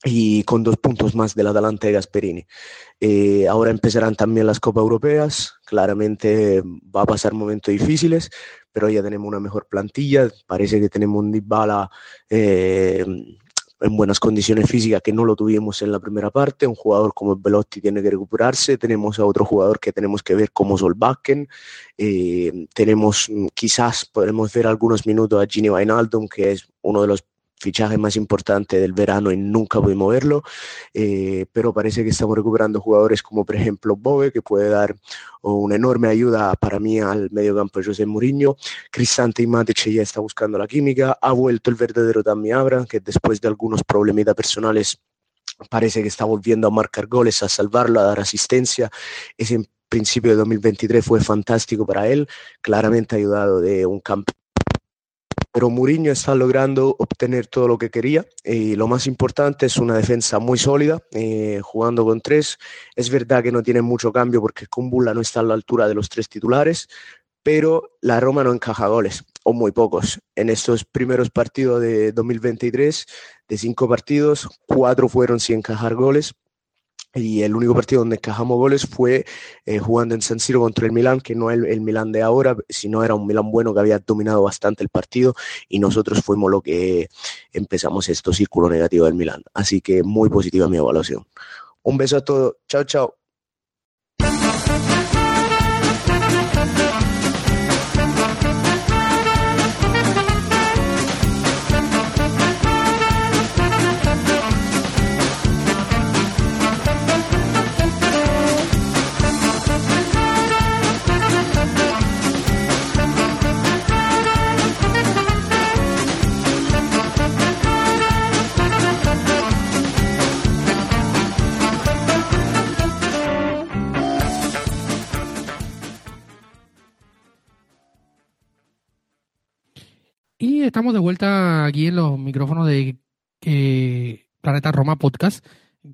y con dos puntos más del Atalanta de Gasperini. Eh, ahora empezarán también las Copas Europeas, claramente va a pasar momentos difíciles, pero ya tenemos una mejor plantilla, parece que tenemos un Dybala eh, en buenas condiciones físicas que no lo tuvimos en la primera parte. Un jugador como Velotti tiene que recuperarse. Tenemos a otro jugador que tenemos que ver como Solbakken. Eh, tenemos mm, quizás podremos ver algunos minutos a Gini Wijnaldum, que es uno de los fichaje más importante del verano y nunca pudimos verlo, eh, pero parece que estamos recuperando jugadores como por ejemplo Bove, que puede dar una enorme ayuda para mí al medio campo de José Mourinho, Cristante y Matic ya está buscando la química, ha vuelto el verdadero Tammy Abra, que después de algunos problemitas personales parece que está volviendo a marcar goles, a salvarlo, a dar asistencia, ese principio de 2023 fue fantástico para él, claramente ayudado de un campeón pero Mourinho está logrando obtener todo lo que quería y lo más importante es una defensa muy sólida, eh, jugando con tres. Es verdad que no tiene mucho cambio porque Kumbula no está a la altura de los tres titulares, pero la Roma no encaja goles, o muy pocos. En estos primeros partidos de 2023, de cinco partidos, cuatro fueron sin encajar goles y el único partido donde encajamos goles fue eh, jugando en San Siro contra el Milán, que no es el, el, Milán de ahora, sino era un Milán bueno que había dominado bastante el partido y nosotros fuimos lo que empezamos esto círculo negativo del Milán. Así que muy positiva mi evaluación. Un beso a todos. Chao, chao. Y estamos de vuelta aquí en los micrófonos de eh, Planeta Roma Podcast,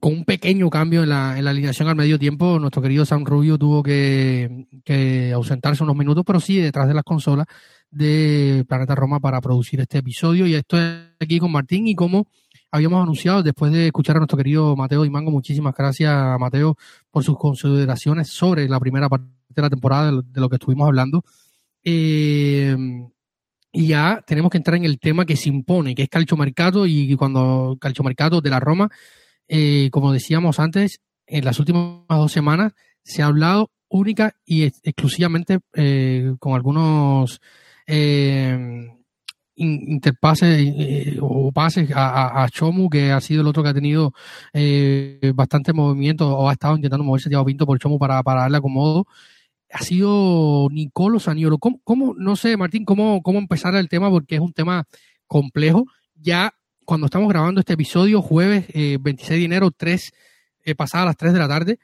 con un pequeño cambio en la, en la, alineación al medio tiempo. Nuestro querido Sam Rubio tuvo que, que, ausentarse unos minutos, pero sí detrás de las consolas de Planeta Roma para producir este episodio. Y estoy aquí con Martín y como habíamos anunciado después de escuchar a nuestro querido Mateo Mango, muchísimas gracias Mateo por sus consideraciones sobre la primera parte de la temporada de, de lo que estuvimos hablando. Eh, y ya tenemos que entrar en el tema que se impone, que es calchomercato y cuando calchomercato de la Roma, eh, como decíamos antes, en las últimas dos semanas se ha hablado única y ex exclusivamente eh, con algunos eh, interpases eh, o pases a, Chomu, que ha sido el otro que ha tenido eh, bastante movimiento o ha estado intentando moverse Thiago Pinto por Chomu para, para darle acomodo ha sido Nicolo Saniolo. ¿Cómo, ¿Cómo, no sé, Martín, cómo, cómo empezar el tema? Porque es un tema complejo. Ya cuando estamos grabando este episodio, jueves eh, 26 de enero, 3, eh, pasadas las 3 de la tarde,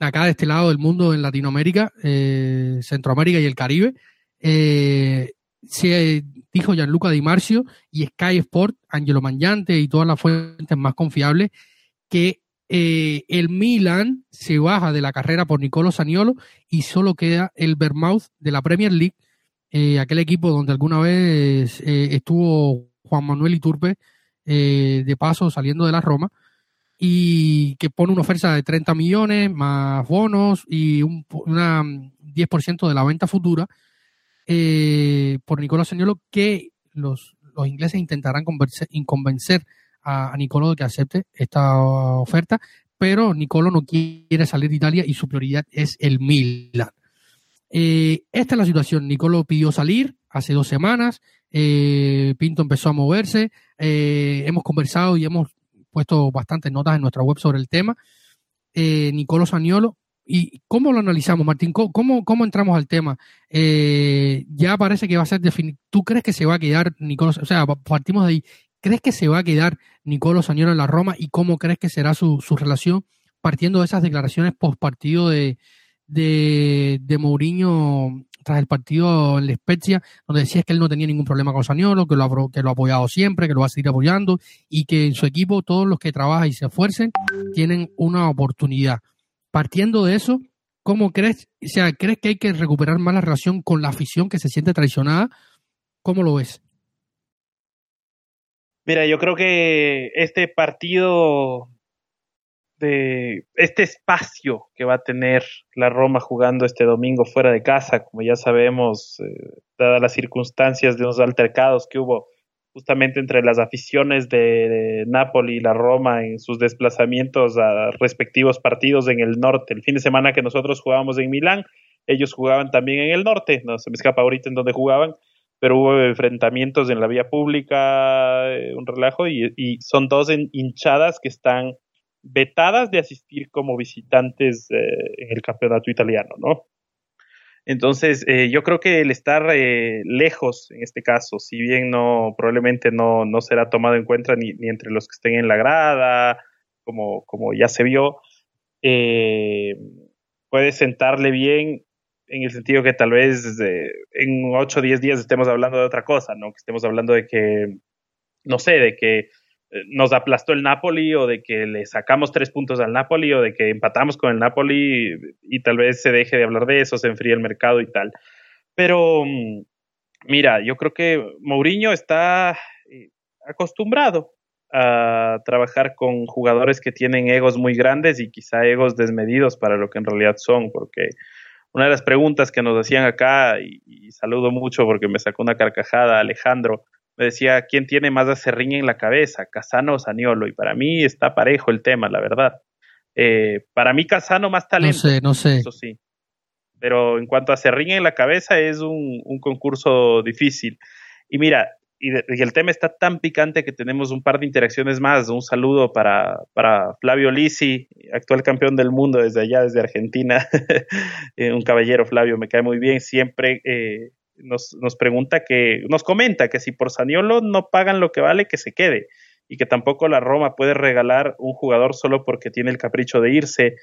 acá de este lado del mundo, en Latinoamérica, eh, Centroamérica y el Caribe, eh, se dijo Gianluca Di Marcio y Sky Sport, Angelo Mangiante y todas las fuentes más confiables, que eh, el Milan se baja de la carrera por Nicolo Saniolo y solo queda el Vermouth de la Premier League, eh, aquel equipo donde alguna vez eh, estuvo Juan Manuel Iturbe de paso saliendo de la Roma y que pone una oferta de 30 millones más bonos y un una 10% de la venta futura por Nicolo Saniolo que los, los ingleses intentarán convencer a, Nicolo de que acepte esta oferta, pero Nicolo no quiere salir de Italia y su prioridad es el Milan. Eh, esta es la situación. Nicolo pidió salir hace dos semanas. Eh, Pinto empezó a moverse. Eh, hemos conversado y hemos puesto bastantes notas en nuestra web sobre el tema. Nicolo Saniolo. ¿Y cómo lo analizamos, Martín? ¿Cómo, cómo entramos al tema? Ya parece que va a ser definitivo. ¿Tú crees que se va a quedar Nicolo? O sea, partimos de ahí. ¿Crees que se va a quedar Nicolo Saniolo en la Roma y cómo crees que será su, su relación partiendo de esas declaraciones post partido de, de, de Mourinho tras el partido en la Spezia, donde decía que él no tenía ningún problema con Saniolo, que lo, ha, que lo ha apoyado siempre, que lo va a seguir apoyando y que en su equipo todos los que trabajan y se esfuercen tienen una oportunidad. Partiendo de eso, ¿cómo crees? O sea, ¿crees que hay que recuperar más la relación con la afición que se siente traicionada? ¿Cómo lo ves? Mira, yo creo que este partido de este espacio que va a tener la Roma jugando este domingo fuera de casa, como ya sabemos, eh, dadas las circunstancias de unos altercados que hubo justamente entre las aficiones de, Napoli y la Roma en sus desplazamientos a respectivos partidos en el norte. El fin de semana que nosotros jugábamos en Milán, ellos jugaban también en el norte, no se me escapa ahorita en donde jugaban, pero hubo enfrentamientos en la vía pública, eh, un relajo, y, son dos hinchadas que están vetadas de asistir como visitantes eh, en el campeonato italiano, ¿no? Entonces, eh, yo creo que el estar eh, lejos, en este caso, si bien no, probablemente no, no será tomado en cuenta ni, ni, entre los que estén en la grada, como, como ya se vio, eh, puede sentarle bien en el sentido que tal vez en 8 o 10 días estemos hablando de otra cosa, ¿no? Que estemos hablando de que, no sé, de que eh, nos aplastó el Napoli o de que le sacamos tres puntos al Napoli o de que empatamos con el Napoli y, tal vez se deje de hablar de eso, se enfríe el mercado y tal. Pero mm, mira, yo creo que Mourinho está eh, acostumbrado a trabajar con jugadores que tienen egos muy grandes y quizá egos desmedidos para lo que en realidad son, porque una de las preguntas que nos hacían acá, y, y saludo mucho porque me sacó una carcajada Alejandro, me decía, ¿quién tiene más acerrín en la cabeza, Casano o Saniolo? Y para mí está parejo el tema, la verdad. Eh, para mí Casano más talento. No sé, no sé. Eso sí. Pero en cuanto a Serrín en la cabeza es un, concurso difícil. Y mira, y, el tema está tan picante que tenemos un par de interacciones más. Un saludo para, para Flavio Lisi, actual campeón del mundo desde allá, desde Argentina. Eh, un caballero, Flavio, me cae muy bien. Siempre eh, nos, nos pregunta que, nos comenta que si por Saniolo no pagan lo que vale, que se quede y que tampoco la Roma puede regalar un jugador solo porque tiene el capricho de irse,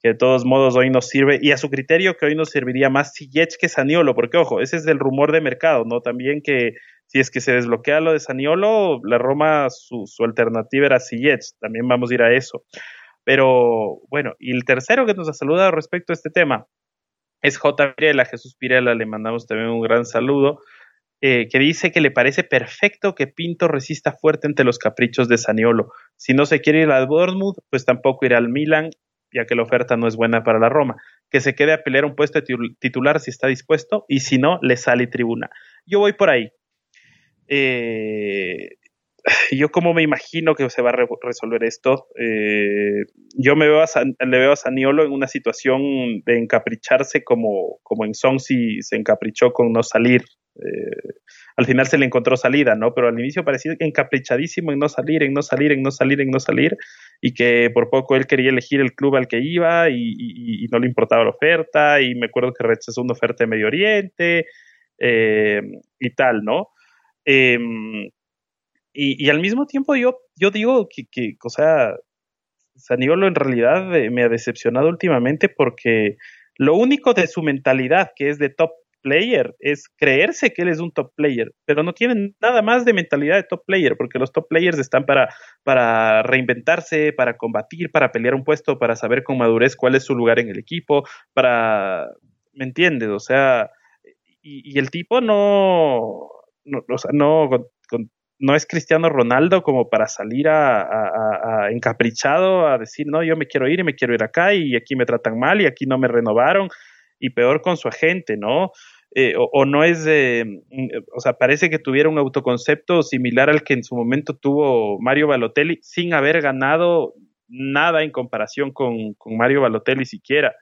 que de todos modos hoy nos sirve, y a su criterio que hoy nos serviría más Ziyech que Saniolo, porque ojo, ese es el rumor de mercado, ¿no? También que si es que se desbloquea lo de Saniolo, la Roma su, alternativa era Ziyech, también vamos a ir a eso. Pero bueno, y el tercero que nos ha saludado respecto a este tema, es J. Pirela, Jesús Pirela, le mandamos también un gran saludo, eh, que dice que le parece perfecto que Pinto resista fuerte ante los caprichos de Saniolo. Si no se quiere ir al Bournemouth, pues tampoco irá al Milan, ya que la oferta no es buena para la Roma. Que se quede a pelear un puesto de titular si está dispuesto, y si no, le sale tribuna. Yo voy por ahí. Eh, yo como me imagino que se va a resolver esto, eh, yo me veo a le veo a Saniolo en una situación de encapricharse como, como en Song si se encaprichó con no salir. Eh, al final se le encontró salida, ¿no? Pero al inicio parecía encaprichadísimo en no salir, en no salir, en no salir, en no salir, y que por poco él quería elegir el club al que iba y, no le importaba la oferta, y me acuerdo que rechazó una oferta de Medio Oriente eh, y tal, ¿no? Em, y, al mismo tiempo yo, yo digo que, que, o sea, Saniolo en realidad eh, me ha decepcionado últimamente porque lo único de su mentalidad, que es de top player, es creerse que él es un top player, pero no tiene nada más de mentalidad de top player, porque los top players están para, para reinventarse, para combatir, para pelear un puesto, para saber con madurez cuál es su lugar en el equipo, para, ¿me entiendes? O sea, y el tipo no, no, o sea, no, con, no es Cristiano Ronaldo como para salir a, encaprichado a decir, no, yo me quiero ir y me quiero ir acá y aquí me tratan mal y aquí no me renovaron y peor con su agente, ¿no? Eh, o, no es, mm, o sea, parece que tuviera un autoconcepto similar al que en su momento tuvo Mario Balotelli sin haber ganado nada en comparación con, Mario Balotelli siquiera.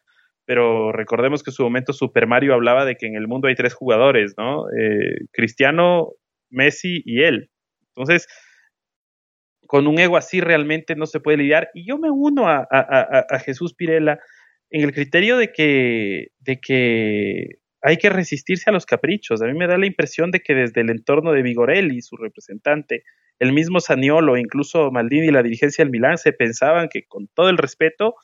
Pero recordemos que en su momento Super Mario hablaba de que en el mundo hay tres jugadores, ¿no? Eh, Cristiano, Messi y él. Entonces, con un ego así realmente no se puede lidiar. Y yo me uno a, Jesús Pirela en el criterio de que, de que hay que resistirse a los caprichos. A mí me da la impresión de que desde el entorno de Vigorelli, su representante, el mismo Saniolo, incluso Maldini y la dirigencia del Milán se pensaban que con todo el respeto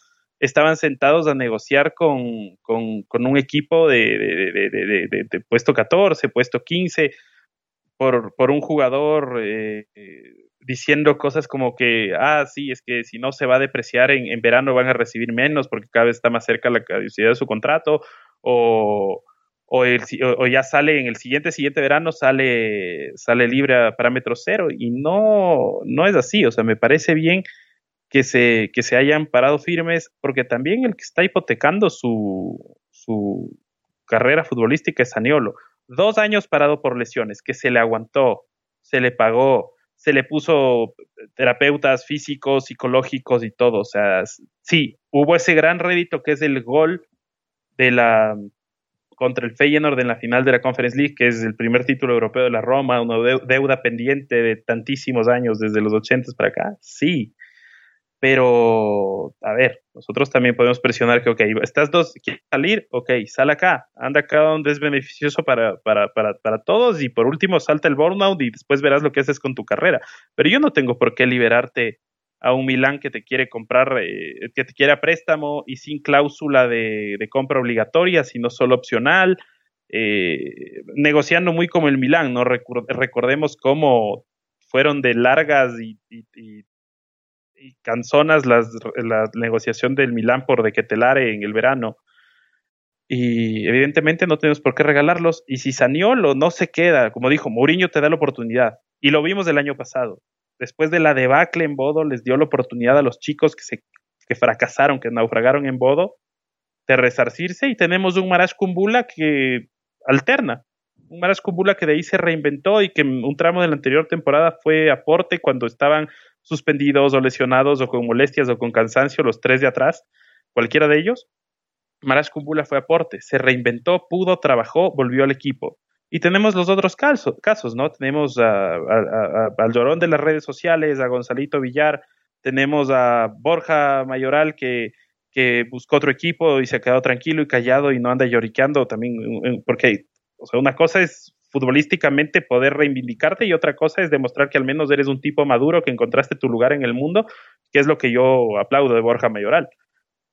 estaban sentados a negociar con, con, un equipo de, puesto 14, puesto 15, por, por un jugador eh, eh, diciendo cosas como que, ah, sí, es que si no se va a depreciar en, en, verano van a recibir menos porque cada vez está más cerca la caducidad de su contrato, o, o, ya sale en el siguiente, siguiente verano sale, sale libre a parámetro cero, y no, no es así, o sea, me parece bien que se, que se hayan parado firmes, porque también el que está hipotecando su, su carrera futbolística es Saniolo dos años parado por lesiones, que se le aguantó, se le pagó, se le puso terapeutas físicos, psicológicos y todo. O sea, sí, hubo ese gran rédito que es el gol de la contra el Feyenoord en la final de la Conference League, que es el primer título europeo de la Roma, una deuda pendiente de tantísimos años, desde los 80 para acá. Sí, pero, a ver, nosotros también podemos presionar que, ok, estas dos, ¿quieres salir? Ok, sal acá, anda acá donde es beneficioso para, para, para, para todos y por último salta el burnout y después verás lo que haces con tu carrera. Pero yo no tengo por qué liberarte a un Milán que te quiere comprar, eh, que te quiere a préstamo y sin cláusula de, compra obligatoria, sino solo opcional, eh, negociando muy como el Milán, ¿no? recordemos cómo fueron de largas y canzonas la negociación del Milán por de Ketelare en el verano. Y evidentemente no tenemos por qué regalarlos. Y si Saniolo no se queda, como dijo, Mourinho te da la oportunidad. Y lo vimos el año pasado. Después de la debacle en Bodo, les dio la oportunidad a los chicos que, que fracasaron, que naufragaron en Bodo, de resarcirse. Y tenemos un Marash Kumbula que alterna. Un Marash Kumbula que de ahí se reinventó y que un tramo de la anterior temporada fue aporte cuando estaban suspendidos o lesionados o con molestias o con cansancio, los tres de atrás, cualquiera de ellos, Marash Kumbula fue aporte, se reinventó, pudo, trabajó, volvió al equipo. Y tenemos los otros casos, ¿no? Tenemos al llorón de las redes sociales, a Gonzalito Villar, tenemos a Borja Mayoral que, que buscó otro equipo y se ha quedado tranquilo y callado y no anda lloriqueando también, porque, o sea, una cosa es futbolísticamente poder reivindicarte y otra cosa es demostrar que al menos eres un tipo maduro, que encontraste tu lugar en el mundo, que es lo que yo aplaudo de Borja Mayoral.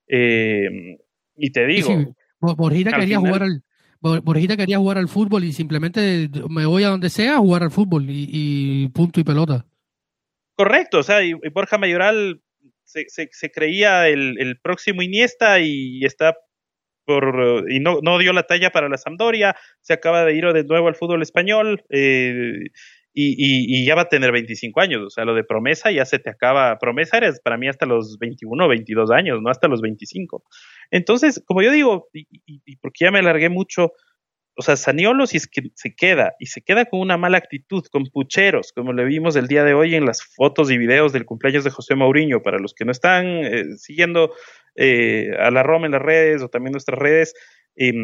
Eh, y te digo... Borjita quería jugar al... Borjita quería jugar al fútbol y simplemente me voy a donde sea a jugar al fútbol y, punto y pelota. Correcto, o sea, y, Borja Mayoral se, se, creía el, el, próximo Iniesta y está y no, no dio la talla para la Sampdoria, se acaba de ir de nuevo al fútbol español eh, y, ya va a tener 25 años, o sea, lo de promesa ya se te acaba, promesa eres para mí hasta los 21, 22 años, no hasta los 25. Entonces, como yo digo, y, y porque ya me alargué mucho, o sea, Saniolo si es que se queda y se queda con una mala actitud, con pucheros, como le vimos el día de hoy en las fotos y videos del cumpleaños de José Mourinho, para los que no están eh, siguiendo eh, a la Roma en las redes o también nuestras redes, em,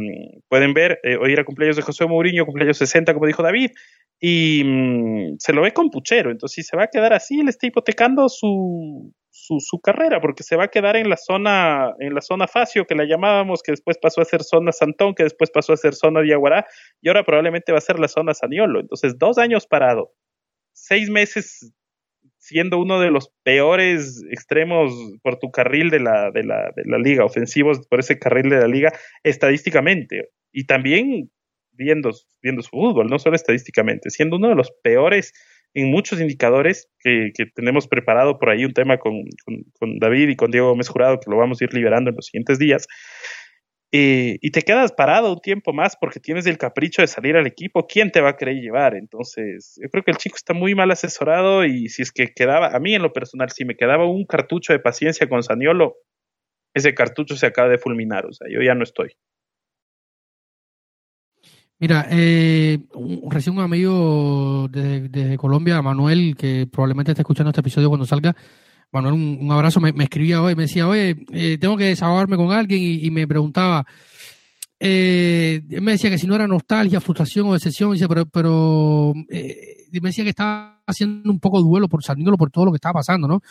pueden ver, eh, hoy era cumpleaños de José Mourinho, cumpleaños 60, como dijo David, y mm, se lo ve con puchero, entonces si se va a quedar así, él está hipotecando su, su, carrera, porque se va a quedar en la zona, en la zona Facio, que la llamábamos, que después pasó a ser zona Santón, que después pasó a ser zona Diaguará, y ahora probablemente va a ser la zona Saniolo. Entonces, dos años parado, seis meses siendo uno de los peores extremos por tu carril de la, de la, de la liga, ofensivos por ese carril de la liga, estadísticamente. Y también viendo, viendo su fútbol, no solo estadísticamente, siendo uno de los peores en muchos indicadores que, tenemos preparado por ahí un tema con, David y con Diego Gómez Jurado, que lo vamos a ir liberando en los siguientes días. Eh, y te quedas parado un tiempo más porque tienes el capricho de salir al equipo, ¿quién te va a querer llevar? Entonces, yo creo que el chico está muy mal asesorado y si es que quedaba, a mí en lo personal, si me quedaba un cartucho de paciencia con Saniolo, ese cartucho se acaba de fulminar, o sea, yo ya no estoy. Mira, eh, recién un amigo desde, Colombia, Manuel, que probablemente está escuchando este episodio cuando salga. Manuel, un, abrazo, me, escribía hoy, me decía, oye, eh, tengo que desahogarme con alguien y, me preguntaba, eh, me decía que si no era nostalgia, frustración o decepción, dice, pero, pero eh, me decía que estaba haciendo un poco duelo por saliéndolo por todo lo que estaba pasando, ¿no?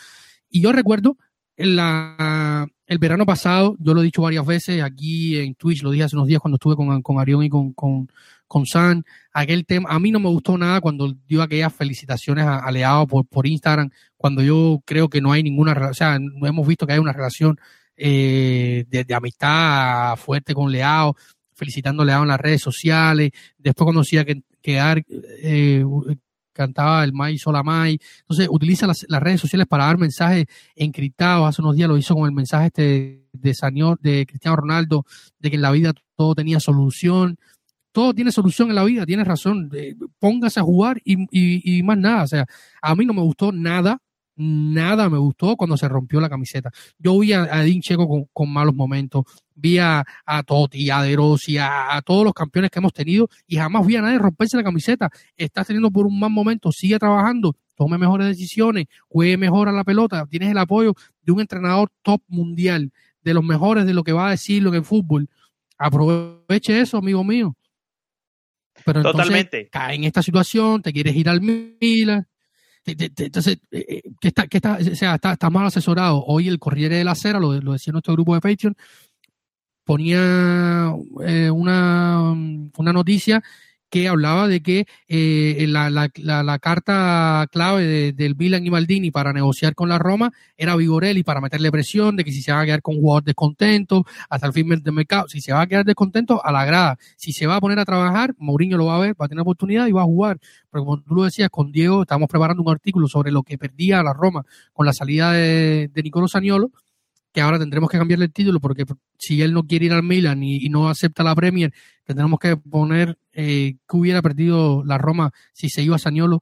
Y yo recuerdo la, el verano pasado, yo lo he dicho varias veces aquí en Twitch, lo dije hace unos días cuando estuve con, con Arión y con, con, con San, aquel tema, a mí no me gustó nada cuando dio aquellas felicitaciones a, Leao por, por Instagram, cuando yo creo que no hay ninguna, o sea, hemos visto que hay una relación eh, de, amistad fuerte con Leao, felicitando a Leao en las redes sociales, después cuando decía que, que eh, cantaba el Mai Sola Mai. Entonces utiliza las, redes sociales para dar mensajes encriptados. Hace unos días lo hizo con el mensaje este de señor, de Cristiano Ronaldo, de que en la vida todo tenía solución. Todo tiene solución en la vida, tienes razón. póngase a jugar y, y, más nada. O sea, a mí no me gustó nada nada me gustó cuando se rompió la camiseta. Yo vi a, a Checo con, malos momentos, vi a, a Totti, a De Rossi, a, todos los campeones que hemos tenido y jamás vi a nadie romperse la camiseta. Estás teniendo por un mal momento, sigue trabajando, tome mejores decisiones, juegue mejor a la pelota, tienes el apoyo de un entrenador top mundial, de los mejores de lo que va a decirlo en el fútbol. Aproveche eso, amigo mío. Pero Totalmente. cae en esta situación, te quieres ir al Milan. Entonces, eh, eh, que está, que está, o sea, está, está, mal asesorado. Hoy el Corriere de la Cera, lo, lo decía nuestro grupo de Patreon, ponía eh, una, una noticia que hablaba de que eh, la, la, la, carta clave del Milan y Maldini para negociar con la Roma era Vigorelli para meterle presión de que si se va a quedar con jugadores descontentos hasta el fin del mercado, si se va a quedar descontento, a la grada. Si se va a poner a trabajar, Mourinho lo va a ver, va a tener oportunidad y va a jugar. Pero como tú lo decías, con Diego estamos preparando un artículo sobre lo que perdía la Roma con la salida de, de Nicolo Saniolo que ahora tendremos que cambiarle el título porque si él no quiere ir al Milan y, no acepta la Premier, tendremos que poner eh, que hubiera perdido la Roma si se iba a Saniolo.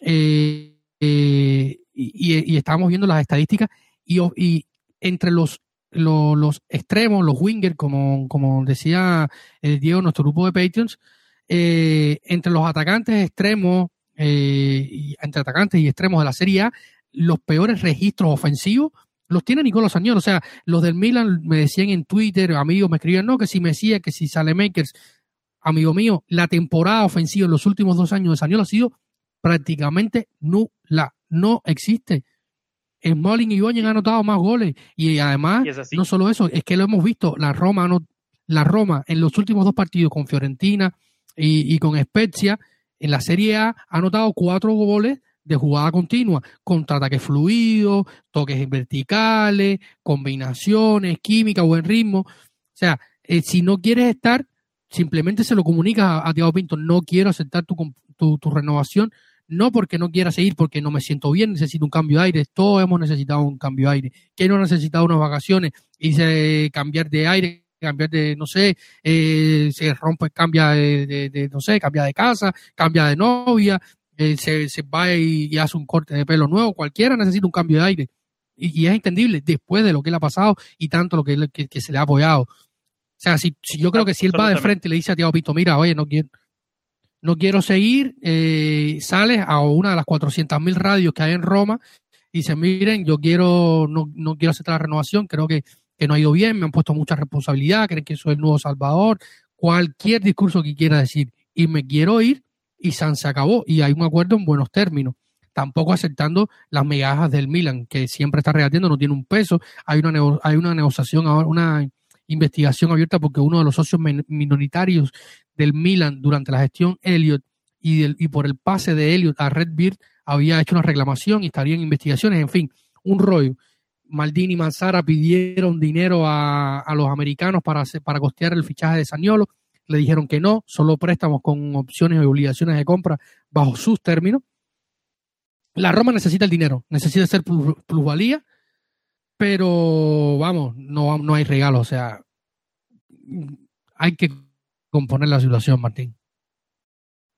Eh, eh, y, estábamos viendo las estadísticas y, y entre los, los, extremos, los wingers, como, como decía Diego, nuestro grupo de Patreons, entre los atacantes extremos, entre atacantes y extremos de la Serie A, los peores registros ofensivos los tiene Nicolás Sañol. O sea, los del Milan me decían en Twitter, amigos me escribían, no, que si Mesías, que si sale Makers. Amigo mío, la temporada ofensiva en los últimos dos años de Sañol ha sido prácticamente nula. No existe. Smalling y Oñen han anotado más goles. Y además, no solo eso, es que lo hemos visto, la Roma, no, la Roma en los últimos dos partidos con Fiorentina y, y con Spezia, en la Serie A, ha anotado cuatro goles de jugada continua, contraataques fluidos, toques verticales, combinaciones, química, buen ritmo. O sea, eh, si no quieres estar, simplemente se lo comunicas a, a Pinto, no quiero aceptar tu, tu, tu, renovación, no porque no quiera seguir, porque no me siento bien, necesito un cambio de aire, todos hemos necesitado un cambio de aire. que no ha necesitado unas vacaciones? y cambiar de aire, cambiar de, no sé, eh, se rompe, cambia de, de, no sé, cambia de casa, cambia de novia, eh, se, se, va y, hace un corte de pelo nuevo, cualquiera necesita un cambio de aire. Y, es entendible después de lo que le ha pasado y tanto lo que, que, se le ha apoyado. O sea, si, yo creo que si él va de frente y le dice a Tiago Pito, mira, oye, no quiero, no quiero seguir, eh, sales a una de las 400.000 radios que hay en Roma y dice, miren, yo quiero, no, no quiero aceptar la renovación, creo que, que no ha ido bien, me han puesto mucha responsabilidad, creen que soy el nuevo Salvador, cualquier discurso que quiera decir, y me quiero ir, y San se acabó y hay un acuerdo en buenos términos. Tampoco aceptando las migajas del Milan, que siempre está regateando, no tiene un peso. Hay una, hay una negociación, una investigación abierta porque uno de los socios minoritarios del Milan durante la gestión Elliot y, y por el pase de Elliot a Red Beard había hecho una reclamación y estarían investigaciones, en fin, un rollo. Maldini y Manzara pidieron dinero a, a los americanos para, para costear el fichaje de Saniolo le dijeron que no, solo préstamos con opciones y obligaciones de compra bajo sus términos. La Roma necesita el dinero, necesita ser plusvalía, pero vamos, no, no hay regalo, o sea, hay que componer la situación, Martín.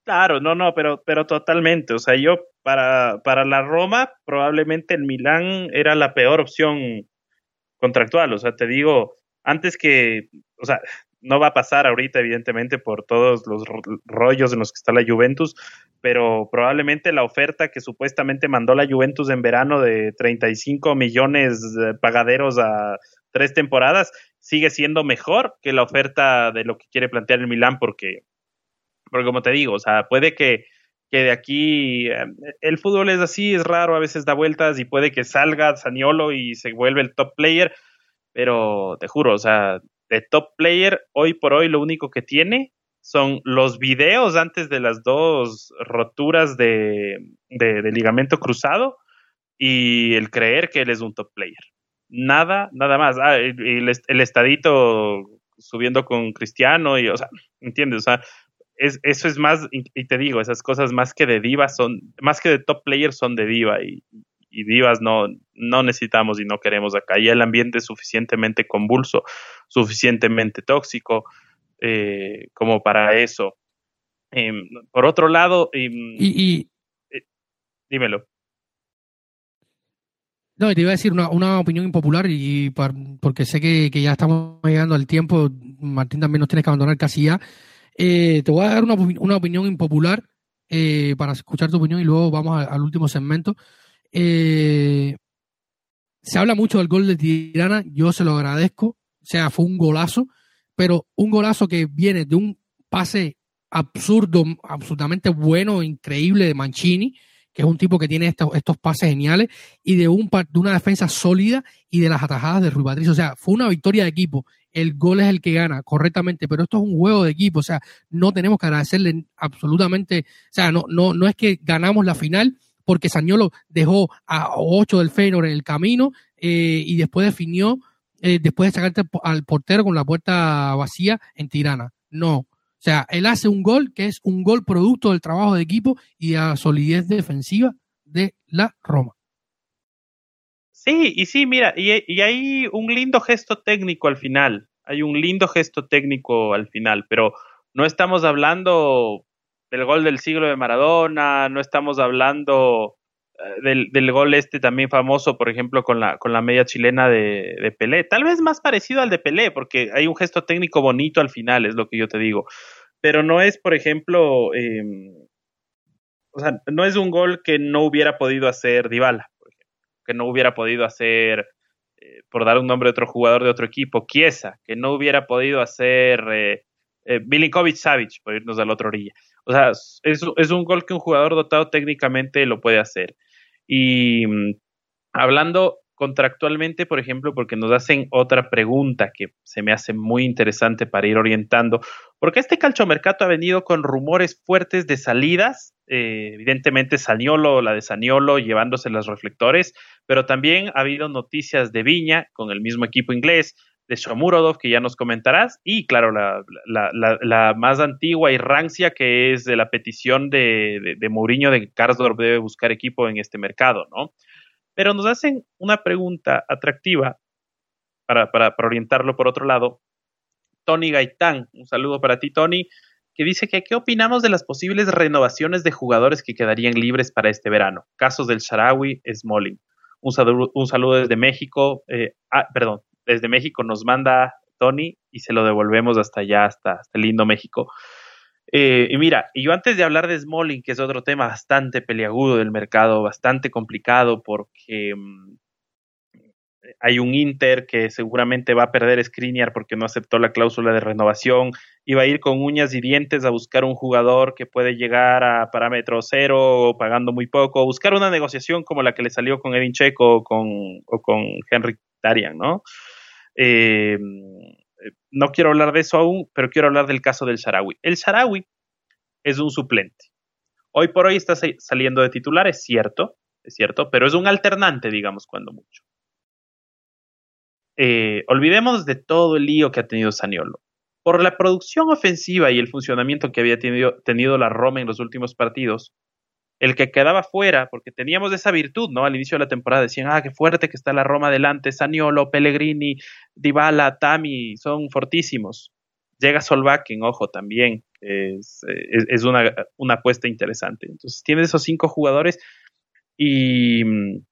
Claro, no, no, pero, pero totalmente. O sea, yo para, para la Roma, probablemente el Milán era la peor opción contractual. O sea, te digo, antes que, o sea, no va a pasar ahorita, evidentemente, por todos los rollos en los que está la Juventus, pero probablemente la oferta que supuestamente mandó la Juventus en verano de 35 millones pagaderos a tres temporadas sigue siendo mejor que la oferta de lo que quiere plantear el Milán, porque, porque como te digo, o sea, puede que, que de aquí eh, el fútbol es así, es raro, a veces da vueltas y puede que salga Saniolo y se vuelve el top player, pero te juro, o sea, de top player, hoy por hoy lo único que tiene son los videos antes de las dos roturas de, de, ligamento cruzado y el creer que él es un top player. Nada, nada más. Ah, el, el, estadito subiendo con Cristiano y, o sea, ¿entiendes? O sea, es, eso es más, y, y, te digo, esas cosas más que de diva son, más que de top player son de diva y, y divas no, no necesitamos y no queremos acá. Y el ambiente es suficientemente convulso, suficientemente tóxico eh, como para eso. Em, por otro lado, em, y, eh, dímelo. No, te iba a decir una, una opinión impopular y, porque sé que, ya estamos llegando al tiempo, Martín también nos tiene que abandonar casi ya. Eh, te voy a dar una, una opinión impopular eh, para escuchar tu opinión y luego vamos al último segmento. Eh, se habla mucho del gol de Tirana, yo se lo agradezco, o sea, fue un golazo, pero un golazo que viene de un pase absurdo, absolutamente bueno, increíble de Mancini, que es un tipo que tiene estos, estos pases geniales, y de, un, de una defensa sólida y de las atajadas de Rui Patricio. O sea, fue una victoria de equipo. El gol es el que gana, correctamente, pero esto es un juego de equipo. O sea, no tenemos que agradecerle absolutamente. O sea, no, no, no es que ganamos la final porque Sañolo dejó a ocho del Feyenoord en el camino eh, y después definió, eh, después de sacarte al portero con la puerta vacía en Tirana. No, o sea, él hace un gol que es un gol producto del trabajo de equipo y de la solidez defensiva de la Roma. Sí, y sí, mira, y, hay un lindo gesto técnico al final. Hay un lindo gesto técnico al final, pero no estamos hablando del gol del siglo de Maradona, no estamos hablando eh, del, gol este también famoso, por ejemplo, con la, con la media chilena de, de, Pelé. Tal vez más parecido al de Pelé, porque hay un gesto técnico bonito al final, es lo que yo te digo pero no es, por ejemplo, em, o sea, no es un gol que no hubiera podido hacer Dybala, por ejemplo, que no hubiera podido hacer, eh, por dar un nombre de otro jugador de otro equipo, Chiesa, que no hubiera podido hacer eh, eh Savic, por irnos a la otra orilla. O sea, es, es un gol que un jugador dotado técnicamente lo puede hacer. Y mm, hablando contractualmente, por ejemplo, porque nos hacen otra pregunta que se me hace muy interesante para ir orientando, porque este calchomercato ha venido con rumores fuertes de salidas, eh, evidentemente Saniolo, la de Saniolo llevándose los reflectores, pero también ha habido noticias de Viña con el mismo equipo inglés, de Shomurodov, que ya nos comentarás, y claro, la, la, más antigua y rancia que es de la petición de, de, Mourinho de que Karsdorp debe buscar equipo en este mercado, ¿no? Pero nos hacen una pregunta atractiva para, para, orientarlo por otro lado. Tony Gaitán, un saludo para ti, Tony, que dice que qué opinamos de las posibles renovaciones de jugadores que quedarían libres para este verano. Casos del Sharawi, Smalling. Un saludo, un saludo desde México. Eh, ah, perdón, desde México nos manda Tony y se lo devolvemos hasta allá, hasta, hasta el lindo México. Eh, y mira, y yo antes de hablar de Smalling, que es otro tema bastante peliagudo del mercado, bastante complicado, porque mm, hay un Inter que seguramente va a perder Skriniar porque no aceptó la cláusula de renovación y va a ir con uñas y dientes a buscar un jugador que puede llegar a parámetro cero pagando muy poco, buscar una negociación como la que le salió con Edin Checo o con, o con Henry Tarian, ¿no? Eh, no quiero hablar de eso aún, pero quiero hablar del caso del Sharawi. El Sharawi es un suplente. Hoy por hoy está saliendo de titular, es cierto, es cierto, pero es un alternante, digamos, cuando mucho. Eh, olvidemos de todo el lío que ha tenido Saniolo. Por la producción ofensiva y el funcionamiento que había tenido la Roma en los últimos partidos, el que quedaba fuera, porque teníamos esa virtud, ¿no? Al inicio de la temporada decían, ah, qué fuerte que está la Roma adelante, Saniolo, Pellegrini, Dybala, Tami, son fortísimos. Llega Solbakken, ojo, también, es, es, una, una, apuesta interesante. Entonces, tienes esos cinco jugadores y mm,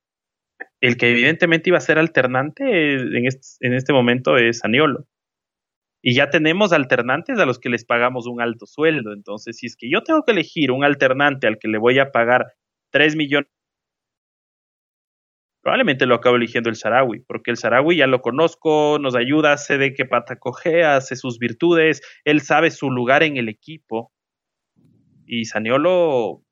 el que evidentemente iba a ser alternante en este, en este momento es Saniolo y ya tenemos alternantes a los que les pagamos un alto sueldo. Entonces, si es que yo tengo que elegir un alternante al que le voy a pagar 3 millones, probablemente lo acabo eligiendo el Sarawi, porque el Sarawi ya lo conozco, nos ayuda, sé de qué pata coge, hace sus virtudes, él sabe su lugar en el equipo. Y Saniolo.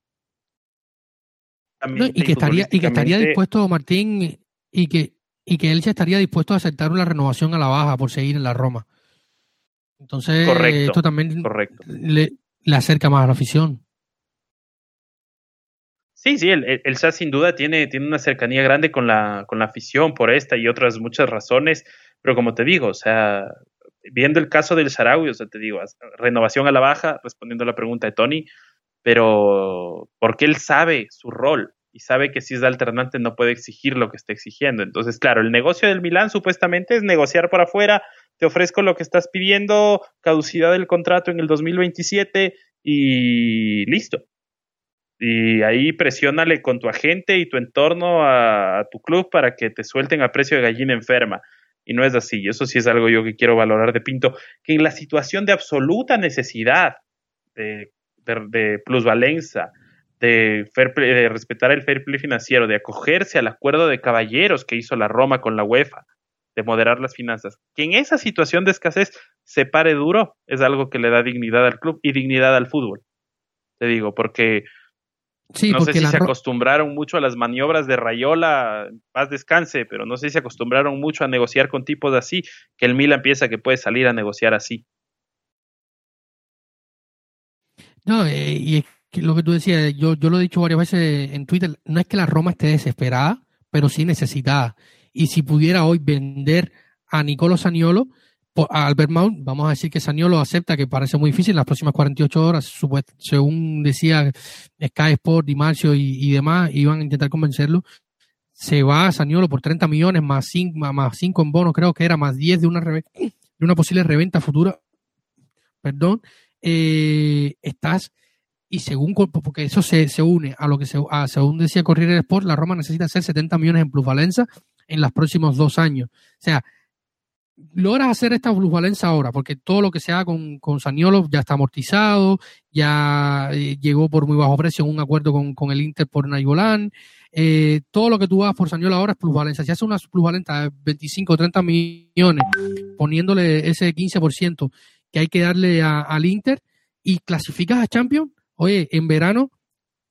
y, que estaría, y que estaría dispuesto, Martín, y que, y que él ya estaría dispuesto a aceptar una renovación a la baja por seguir en la Roma. Entonces, esto también Le, acerca más a la afición. Sí, sí, el, el, SAS sin duda tiene, tiene una cercanía grande con la, con la afición por esta y otras muchas razones, pero como te digo, o sea, viendo el caso del Sarawi, o sea, te digo, renovación a la baja, respondiendo a la pregunta de Tony, pero porque él sabe su rol y sabe que si es alternante no puede exigir lo que está exigiendo. Entonces, claro, el negocio del Milán supuestamente es negociar por afuera, te ofrezco lo que estás pidiendo, caducidad del contrato en el 2027 y listo. Y ahí presiónale con tu agente y tu entorno a, tu club para que te suelten a precio de gallina enferma. Y no es así. Eso sí es algo yo que quiero valorar de Pinto, que en la situación de absoluta necesidad de, de, plusvalenza, de, de respetar el fair play financiero, de acogerse al acuerdo de caballeros que hizo la Roma con la UEFA, de moderar las finanzas, que en esa situación de escasez se pare duro, es algo que le da dignidad al club y dignidad al fútbol. Te digo, porque no sé si se acostumbraron mucho a las maniobras de Rayola, paz descanse, pero no sé si se acostumbraron mucho a negociar con tipos así, que el Milan piensa que puede salir a negociar así. No, eh, y es que lo que tú decías, yo, yo lo he dicho varias veces en Twitter, no es que la Roma esté desesperada, pero sí necesitada. Y si pudiera hoy vender a Nicolo Saniolo, a Albert Mount, vamos a decir que Saniolo acepta que parece muy difícil en las próximas 48 horas, según decía Sky Sport, Di Marcio y, demás, iban a intentar convencerlo. Se va a Saniolo por 30 millones más 5, más 5 en bono, creo que era más 10 de una, de una posible reventa futura. Perdón. Eh, estás, y según, porque eso se, se une a lo que se, a, según decía Corriere Sport, la Roma necesita hacer 70 millones en plusvalenza en los próximos dos años. O sea, logras hacer esta plusvalencia ahora, porque todo lo que se haga con, con Saniolo ya está amortizado, ya eh, llegó por muy bajo precio un acuerdo con, el Inter por Nainggolan. Eh, todo lo que tú hagas por Saniolo ahora es plusvalencia. Si haces una plusvalencia de 25 o 30 millones, poniéndole ese 15% que hay que darle al Inter y clasificas a Champions, oye, en verano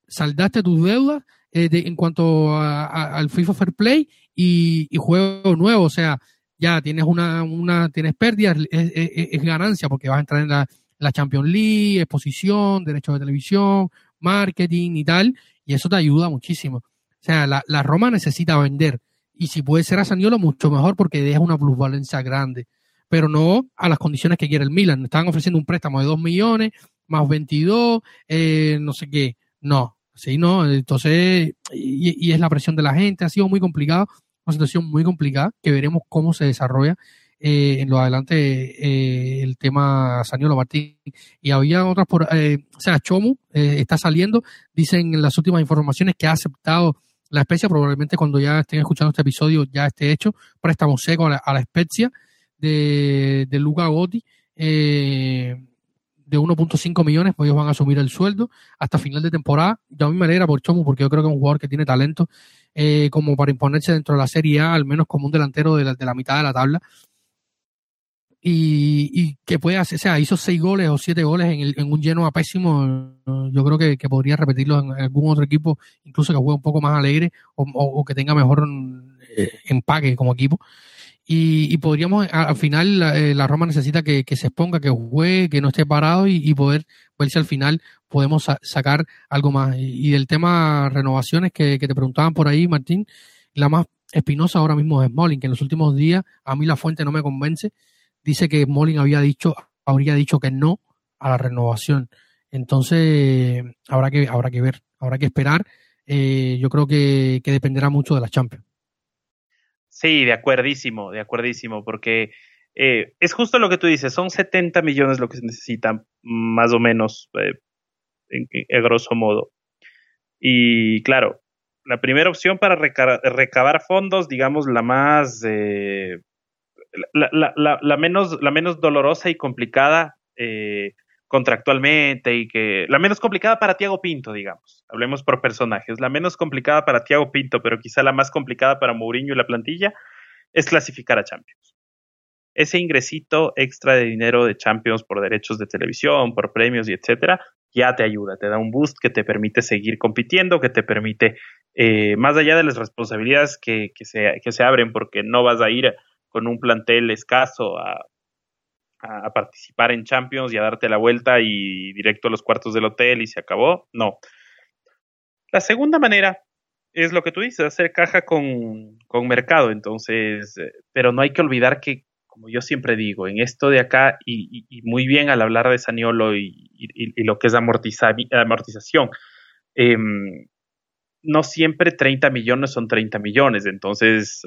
saldaste tus deudas eh, en cuanto al FIFA Fair Play y, y juego nuevo, o sea, ya tienes una, una tienes pérdidas, es, ganancia porque vas a entrar en la, la Champions League, exposición, derechos de televisión, marketing y tal, y eso te ayuda muchísimo. O sea, la, la Roma necesita vender, y si puede ser a Saniolo, mucho mejor porque deja una plusvalencia grande, pero no a las condiciones que quiere el Milan. Están ofreciendo un préstamo de 2 millones, más 22, eh, no sé qué. No, sí, no. Entonces, y, y es la presión de la gente, ha sido muy complicado una situación muy complicada que veremos cómo se desarrolla eh, en lo adelante eh, el tema Saniolo Martín. Y había otras por, eh, o sea, Chomu está saliendo, dicen en las últimas informaciones que ha aceptado la especie, probablemente cuando ya estén escuchando este episodio ya esté hecho, préstamo seco a la, a la especia de, de Luca Gotti. De 1.5 millones, pues ellos van a asumir el sueldo hasta final de temporada. Yo a mí me alegra por Chomu porque yo creo que es un jugador que tiene talento eh, como para imponerse dentro de la Serie A, al menos como un delantero de la, de la mitad de la tabla. Y, y, que puede hacer, o sea, hizo seis goles o siete goles en, el, en un lleno pésimo. Yo creo que, que podría repetirlo en, algún otro equipo, incluso que juegue un poco más alegre o, o, que tenga mejor eh, empaque como equipo. Y, y podríamos, al final, la, eh, Roma necesita que, se exponga, que juegue, que no esté parado y, poder ver si al final podemos sacar algo más. Y, del tema renovaciones que, te preguntaban por ahí, Martín, la más espinosa ahora mismo es Smolin, que en los últimos días a mí la fuente no me convence. Dice que Smolin había dicho, habría dicho que no a la renovación. Entonces, habrá que, habrá que ver, habrá que esperar. Eh, yo creo que, que dependerá mucho de la Champions. Sí, de acuerdísimo, de acuerdísimo, porque eh, es justo lo que tú dices, son 70 millones lo que se necesitan, más o menos, eh, en, grosso modo. Y claro, la primera opción para recabar fondos, digamos, la más, eh, la, menos, la menos dolorosa y complicada eh, contractualmente y que la menos complicada para Tiago Pinto, digamos. Hablemos por personajes. La menos complicada para Tiago Pinto, pero quizá la más complicada para Mourinho y la plantilla, es clasificar a Champions. Ese ingresito extra de dinero de Champions por derechos de televisión, por premios y etcétera, ya te ayuda, te da un boost que te permite seguir compitiendo, que te permite, eh, más allá de las responsabilidades que, que, se, que se abren, porque no vas a ir con un plantel escaso a, a, participar en Champions y a darte la vuelta y directo a los cuartos del hotel y se acabó. No. La segunda manera es lo que tú dices, hacer caja con, con mercado. Entonces, eh, pero no hay que olvidar que como yo siempre digo, en esto de acá, y, muy bien al hablar de Saniolo y, lo que es amortización, em, no siempre 30 millones son 30 millones. Entonces,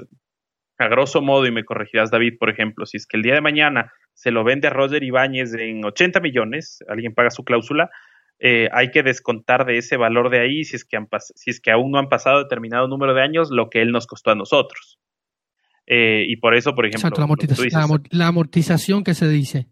a grosso modo, y me corregirás, David, por ejemplo, si es que el día de mañana se lo vende a Roger Ibáñez en 80 millones, alguien paga su cláusula, eh, hay que descontar de ese valor de ahí, si es, que si es que aún no han pasado determinado número de años, lo que él nos costó a nosotros. Eh, y por eso, por ejemplo, la, amortización que se dice.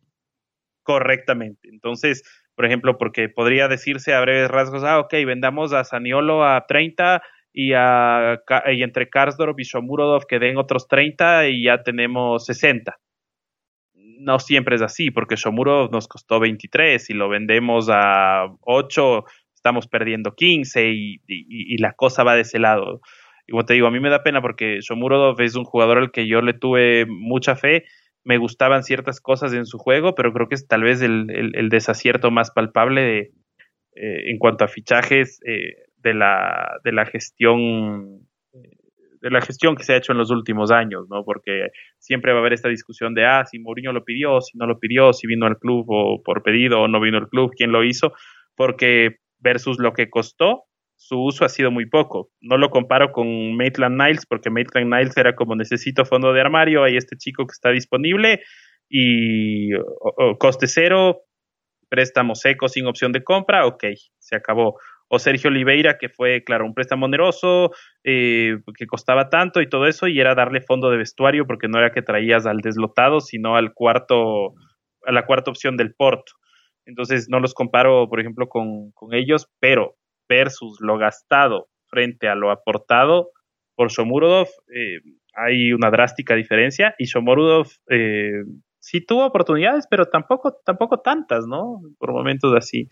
Correctamente. Entonces, por ejemplo, porque podría decirse a breves rasgos, ah, ok, vendamos a Saniolo a 30 y, a, y entre Karsdorp y Shomurodov que den otros 30 y ya tenemos 60 no siempre es así, porque Shomuro nos costó 23 y lo vendemos a 8, estamos perdiendo 15 y, la cosa va de ese lado. Y como te digo, a mí me da pena porque Shomurodov es un jugador al que yo le tuve mucha fe, me gustaban ciertas cosas en su juego, pero creo que es tal vez el, desacierto más palpable eh, en cuanto a fichajes eh, de, la, de la gestión de la gestión que se ha hecho en los últimos años, ¿no? Porque siempre va a haber esta discusión de, ah, si Mourinho lo pidió, si no lo pidió, si vino al club o por pedido o no vino al club, quién lo hizo, porque versus lo que costó, su uso ha sido muy poco. No lo comparo con Maitland Niles, porque Maitland Niles era como necesito fondo de armario, hay este chico que está disponible y coste cero, préstamo seco sin opción de compra, ok, se acabó o Sergio Oliveira, que fue, claro, un préstamo oneroso, eh, que costaba tanto y todo eso, y era darle fondo de vestuario, porque no era que traías al deslotado, sino al cuarto, a la cuarta opción del Porto. Entonces no los comparo, por ejemplo, con, ellos, pero versus lo gastado frente a lo aportado por Shomurodov, eh, hay una drástica diferencia, y Shomurodov eh, sí tuvo oportunidades, pero tampoco, tampoco tantas, ¿no? Por momentos así.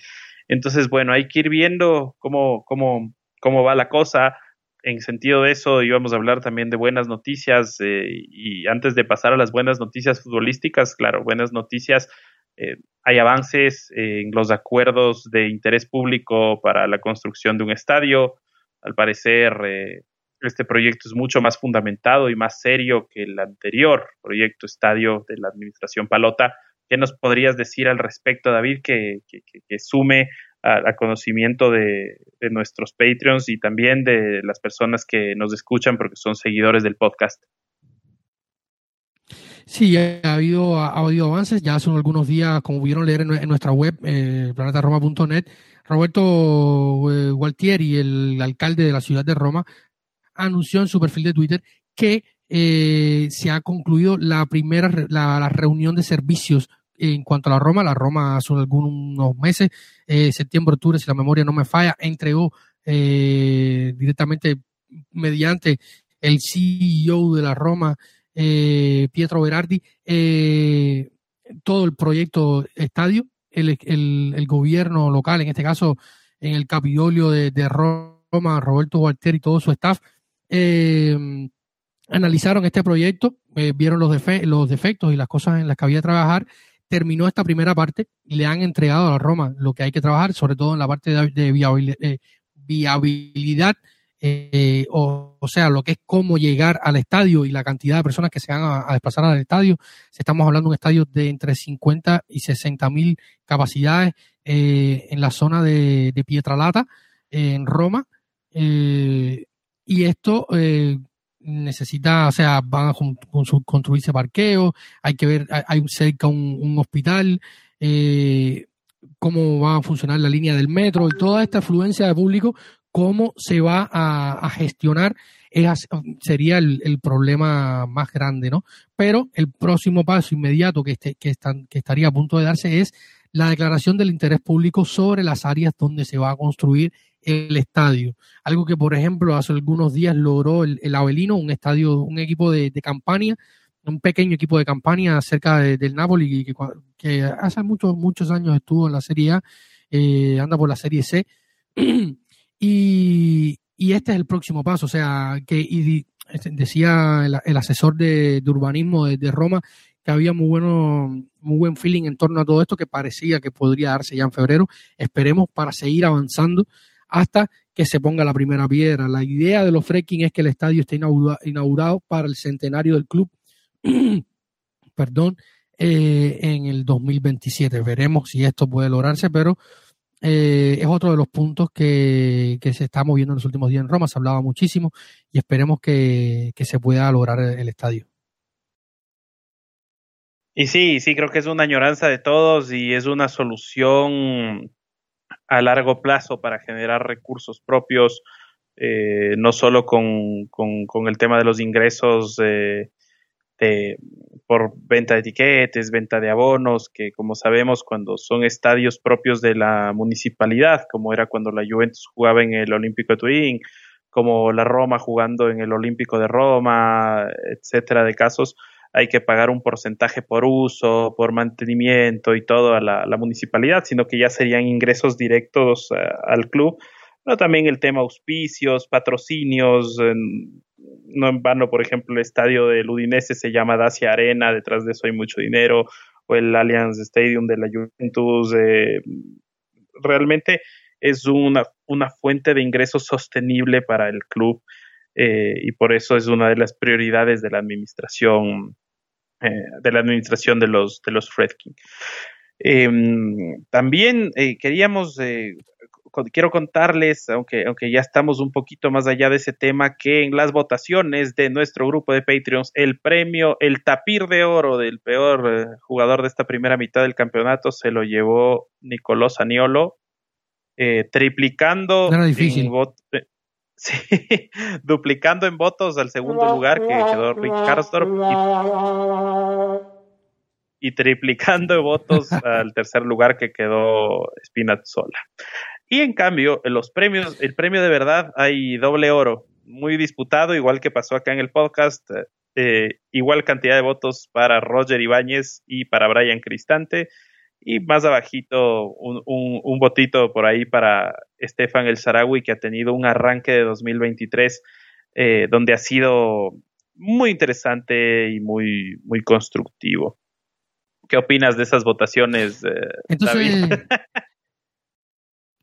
Entonces, bueno, hay que ir viendo cómo, cómo, cómo va la cosa. En sentido de eso, íbamos a hablar también de buenas noticias eh, y antes de pasar a las buenas noticias futbolísticas, claro, buenas noticias. Eh, hay avances en los acuerdos de interés público para la construcción de un estadio. Al parecer, eh, este proyecto es mucho más fundamentado y más serio que el anterior proyecto estadio de la administración Palota ¿Qué nos podrías decir al respecto, David, que, sume a, conocimiento de, nuestros Patreons y también de las personas que nos escuchan porque son seguidores del podcast? Sí, ha habido, ha habido avances. Ya hace algunos días, como pudieron leer en, nuestra web, eh, planetaroma.net, Roberto eh, Gualtieri, el alcalde de la ciudad de Roma, anunció en su perfil de Twitter que eh, se ha concluido la primera la, reunión de servicios en cuanto a la Roma. La Roma hace algunos meses, eh, septiembre, octubre, si la memoria no me falla, entregó eh, directamente mediante el CEO de la Roma, eh, Pietro Berardi, eh, todo el proyecto estadio, el, el, el, gobierno local, en este caso en el Capitolio de, de Roma, Roberto Walter y todo su staff, eh, analizaron este proyecto, eh, vieron los, defectos y las cosas en las que había que trabajar, terminó esta primera parte y le han entregado a la Roma lo que hay que trabajar, sobre todo en la parte de, viabilidad, eh, o, sea, lo que es cómo llegar al estadio y la cantidad de personas que se van a, desplazar al estadio. Estamos hablando de un estadio de entre 50 y 60 mil capacidades eh, en la zona de, Pietralata, en Roma. y esto necesita, o sea, van a construirse parqueos, hay que ver, hay cerca un, hospital, eh, cómo va a funcionar la línea del metro y toda esta afluencia de público, cómo se va a, gestionar, sería el, problema más grande, ¿no? Pero el próximo paso inmediato que, este, que, están, que estaría a punto de darse es la declaración del interés público sobre las áreas donde se va a construir el estadio. Algo que, por ejemplo, hace algunos días logró el, el Avelino, un estadio, un equipo de, campaña, un pequeño equipo de campaña cerca del Napoli, que, hace muchos, muchos años estuvo en la Serie A, eh, anda por la Serie C. y, y, este es el próximo paso, o sea, que y, decía el, asesor de, urbanismo de, Roma que había muy bueno, muy buen feeling en torno a todo esto que parecía que podría darse ya en febrero. Esperemos para seguir avanzando hasta que se ponga la primera piedra. La idea de los fracking es que el estadio esté inaugurado para el centenario del club, perdón, eh, en el 2027. Veremos si esto puede lograrse, pero eh, es otro de los puntos que, se está moviendo en los últimos días en Roma. Se hablaba muchísimo y esperemos que, que se pueda lograr el estadio. Y sí, sí, creo que es una añoranza de todos y es una solución a largo plazo para generar recursos propios, eh, no solo con, con, el tema de los ingresos de, por venta de etiquetes, venta de abonos, que como sabemos cuando son estadios propios de la municipalidad, como era cuando la Juventus jugaba en el Olímpico de Turín, como la Roma jugando en el Olímpico de Roma, etcétera, de casos, hay que pagar un porcentaje por uso, por mantenimiento y todo a la, municipalidad, sino que ya serían ingresos directos eh, al club. Pero también el tema auspicios, patrocinios, no en vano, por ejemplo, el estadio del Udinese se llama Dacia Arena, detrás de eso hay mucho dinero, o el Allianz Stadium de la Juventus. Eh, realmente es una, una fuente de ingresos sostenible para el club eh, y por eso es una de las prioridades de la administración eh, de la administración de los de los Fredkin. Em, también eh, queríamos quiero contarles, aunque, aunque ya estamos un poquito más allá de ese tema, que en las votaciones de nuestro grupo de Patreons, el premio, el tapir de oro del peor jugador de esta primera mitad del campeonato se lo llevó Nicolás Aniolo, triplicando difícil. Sí, duplicando en votos al segundo lugar que quedó Rick Karsdorp y, triplicando en votos al tercer lugar que quedó Spinazzola. Y en cambio, en los premios, el premio de verdad hay doble oro, muy disputado, igual que pasó acá en el podcast, eh, igual cantidad de votos para Roger Ibáñez y para Brian Cristante y más abajito, un, un, botito por ahí para Estefan El Sarawi, que ha tenido un arranque de 2023 eh, donde ha sido muy interesante y muy, muy constructivo. ¿Qué opinas de esas votaciones, eh, David?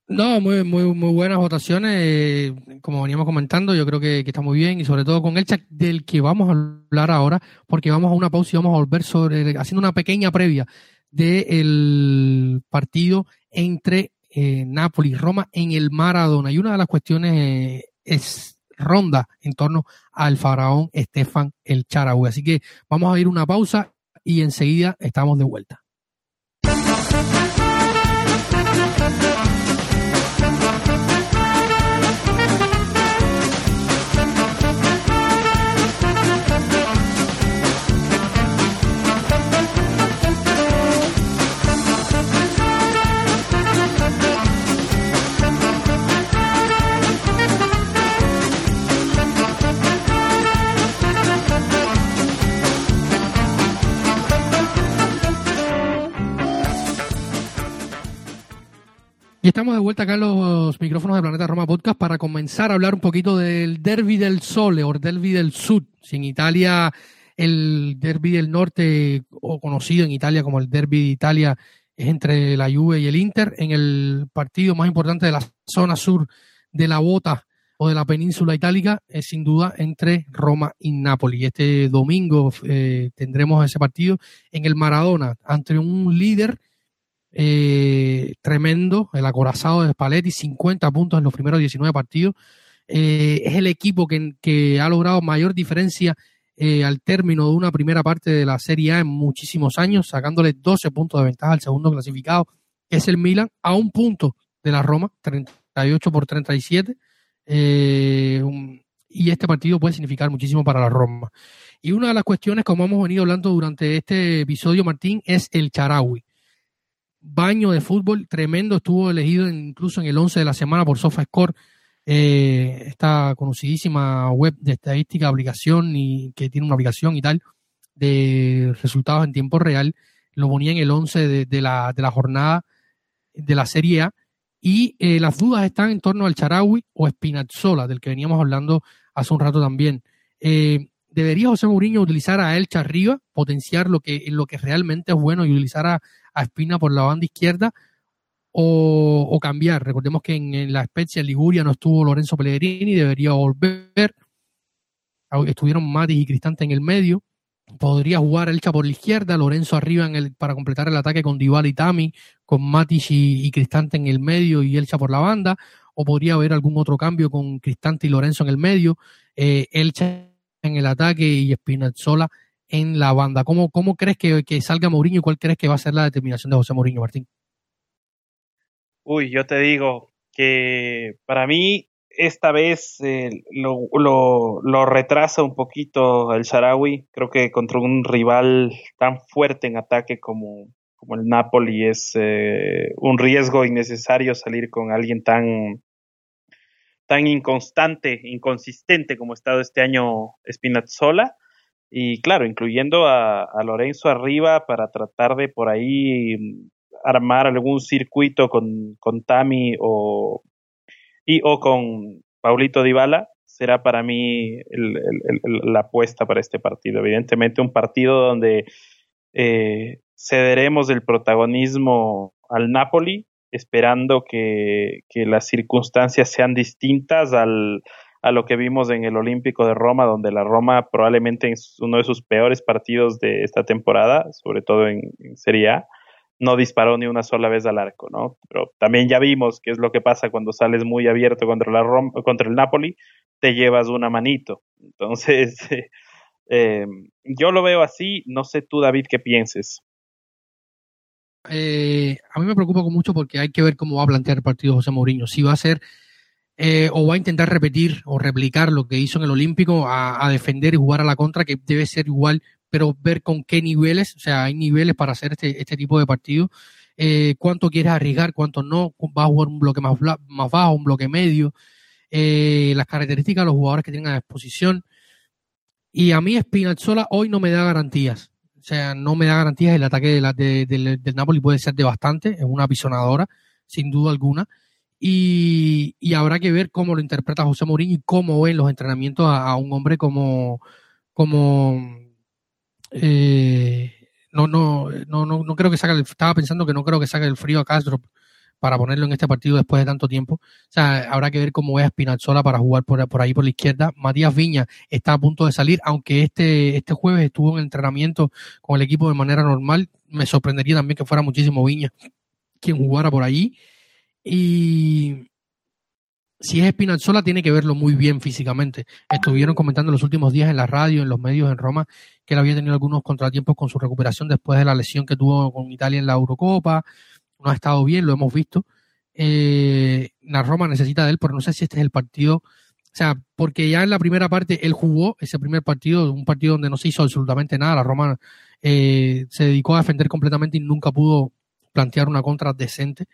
No, muy, muy, muy buenas votaciones. Como veníamos comentando, yo creo que, que, está muy bien y sobre todo con el chat del que vamos a hablar ahora, porque vamos a una pausa y vamos a volver sobre, haciendo una pequeña previa del partido entre eh, Napoli y Roma en el Maradona. Y una de las cuestiones eh, es ronda en torno al faraón Estefan el Charaui. Así que vamos a ir una pausa y enseguida estamos de vuelta. Y estamos de vuelta acá en los micrófonos de Planeta Roma Podcast para comenzar a hablar un poquito del Derby del Sole o Derby del Sud. Si en Italia el Derby del Norte, o conocido en Italia como el Derby de Italia, es entre la Juve y el Inter, en el partido más importante de la zona sur de la Bota o de la península itálica, es sin duda entre Roma y Nápoles. Este domingo eh, tendremos ese partido en el Maradona ante un líder eh, tremendo, el acorazado de Spalletti, 50 puntos en los primeros 19 partidos. Eh, es el equipo que, ha logrado mayor diferencia eh, al término de una primera parte de la Serie A en muchísimos años, sacándole 12 puntos de ventaja al segundo clasificado, que es el Milan, a un punto de la Roma, 38 por 37. y este partido puede significar muchísimo para la Roma. Y una de las cuestiones, como hemos venido hablando durante este episodio, Martín, es el Charawi baño de fútbol tremendo, estuvo elegido incluso en el 11 de la semana por SofaScore, eh, esta conocidísima web de estadística, aplicación y que tiene una aplicación y tal de resultados en tiempo real, lo ponía en el 11 de, la, de la jornada de la Serie A. Y eh, las dudas están en torno al Charawi o Spinazzola, del que veníamos hablando hace un rato también. Eh, ¿Debería José Mourinho utilizar a Elcha arriba, potenciar lo que, lo que realmente es bueno y utilizar a, a Espina por la banda izquierda o, cambiar. Recordemos que en, la especie en Liguria no estuvo Lorenzo Pellegrini, debería volver. Estuvieron Matis y Cristante en el medio. Podría jugar Elcha por la izquierda, Lorenzo arriba en el, para completar el ataque con Dival y Tami, con Matis y, Cristante en el medio y Elcha por la banda. O podría haber algún otro cambio con Cristante y Lorenzo en el medio, eh, en el ataque y Espinazzola en la banda. ¿Cómo, cómo crees que, salga Mourinho y cuál crees que va a ser la determinación de José Mourinho, Martín? Uy, yo te digo que para mí esta vez eh, lo, lo, retrasa un poquito el Sharawi. Creo que contra un rival tan fuerte en ataque como, como el Napoli es eh, un riesgo innecesario salir con alguien tan, tan inconstante, inconsistente como ha estado este año Spinazzola. Y claro, incluyendo a, Lorenzo arriba para tratar de por ahí mm, armar algún circuito con, con Tami o, y o con Paulito Dybala será para mí la apuesta para este partido. Evidentemente un partido donde eh, cederemos el protagonismo al Napoli, esperando que, las circunstancias sean distintas al, a lo que vimos en el Olímpico de Roma, donde la Roma probablemente es uno de sus peores partidos de esta temporada, sobre todo en Serie A no disparó ni una sola vez al arco, ¿no? Pero también ya vimos qué es lo que pasa cuando sales muy abierto contra, la contra el Napoli, te llevas una manito. Entonces, eh, yo lo veo así, no sé tú, David, qué pienses. Eh, a mí me preocupa mucho porque hay que ver cómo va a plantear el partido José Mourinho. Si va a ser eh, o va a intentar repetir o replicar lo que hizo en el Olímpico a, defender y jugar a la contra, que debe ser igual pero ver con qué niveles, o sea, hay niveles para hacer este, este tipo de partido, eh, cuánto quieres arriesgar, cuánto no, va a jugar un bloque más, más bajo, un bloque medio, eh, las características de los jugadores que tienen a disposición. Y a mí Spinazzola hoy no me da garantías. O sea, no me da garantías. El ataque de la, de, del Napoli puede ser de bastante, es una apisonadora, sin duda alguna. Y, y, habrá que ver cómo lo interpreta José Mourinho y cómo ve en los entrenamientos a, un hombre como, como eh, no, no, no, no, creo que saque estaba pensando que no creo que saque el frío a Castro para ponerlo en este partido después de tanto tiempo. O sea, habrá que ver cómo es Spinazzola para jugar por, ahí por la izquierda. Matías Viña está a punto de salir, aunque este, este jueves estuvo en entrenamiento con el equipo de manera normal. Me sorprendería también que fuera muchísimo Viña quien jugara por ahí. Y, si es Spinazzola, tiene que verlo muy bien físicamente. Estuvieron comentando los últimos días en la radio, en los medios en Roma, que él había tenido algunos contratiempos con su recuperación después de la lesión que tuvo con Italia en la Eurocopa. No ha estado bien, lo hemos visto. Eh, la Roma necesita de él, pero no sé si este es el partido. O sea, porque ya en la primera parte él jugó ese primer partido, un partido donde no se hizo absolutamente nada. La Roma eh, se dedicó a defender completamente y nunca pudo plantear una contra decente.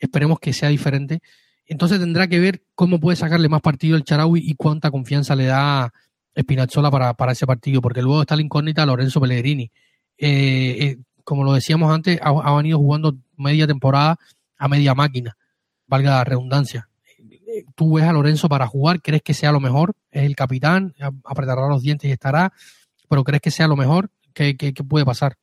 Esperemos que sea diferente entonces tendrá que ver cómo puede sacarle más partido el Charaui y cuánta confianza le da Spinazzola para, para ese partido, porque luego está la incógnita Lorenzo Pellegrini. Eh, eh, como lo decíamos antes, ha, venido jugando media temporada a media máquina, valga la redundancia. Tú ves a Lorenzo para jugar, crees que sea lo mejor, es el capitán, apretará los dientes y estará, pero crees que sea lo mejor, ¿qué, qué, puede pasar?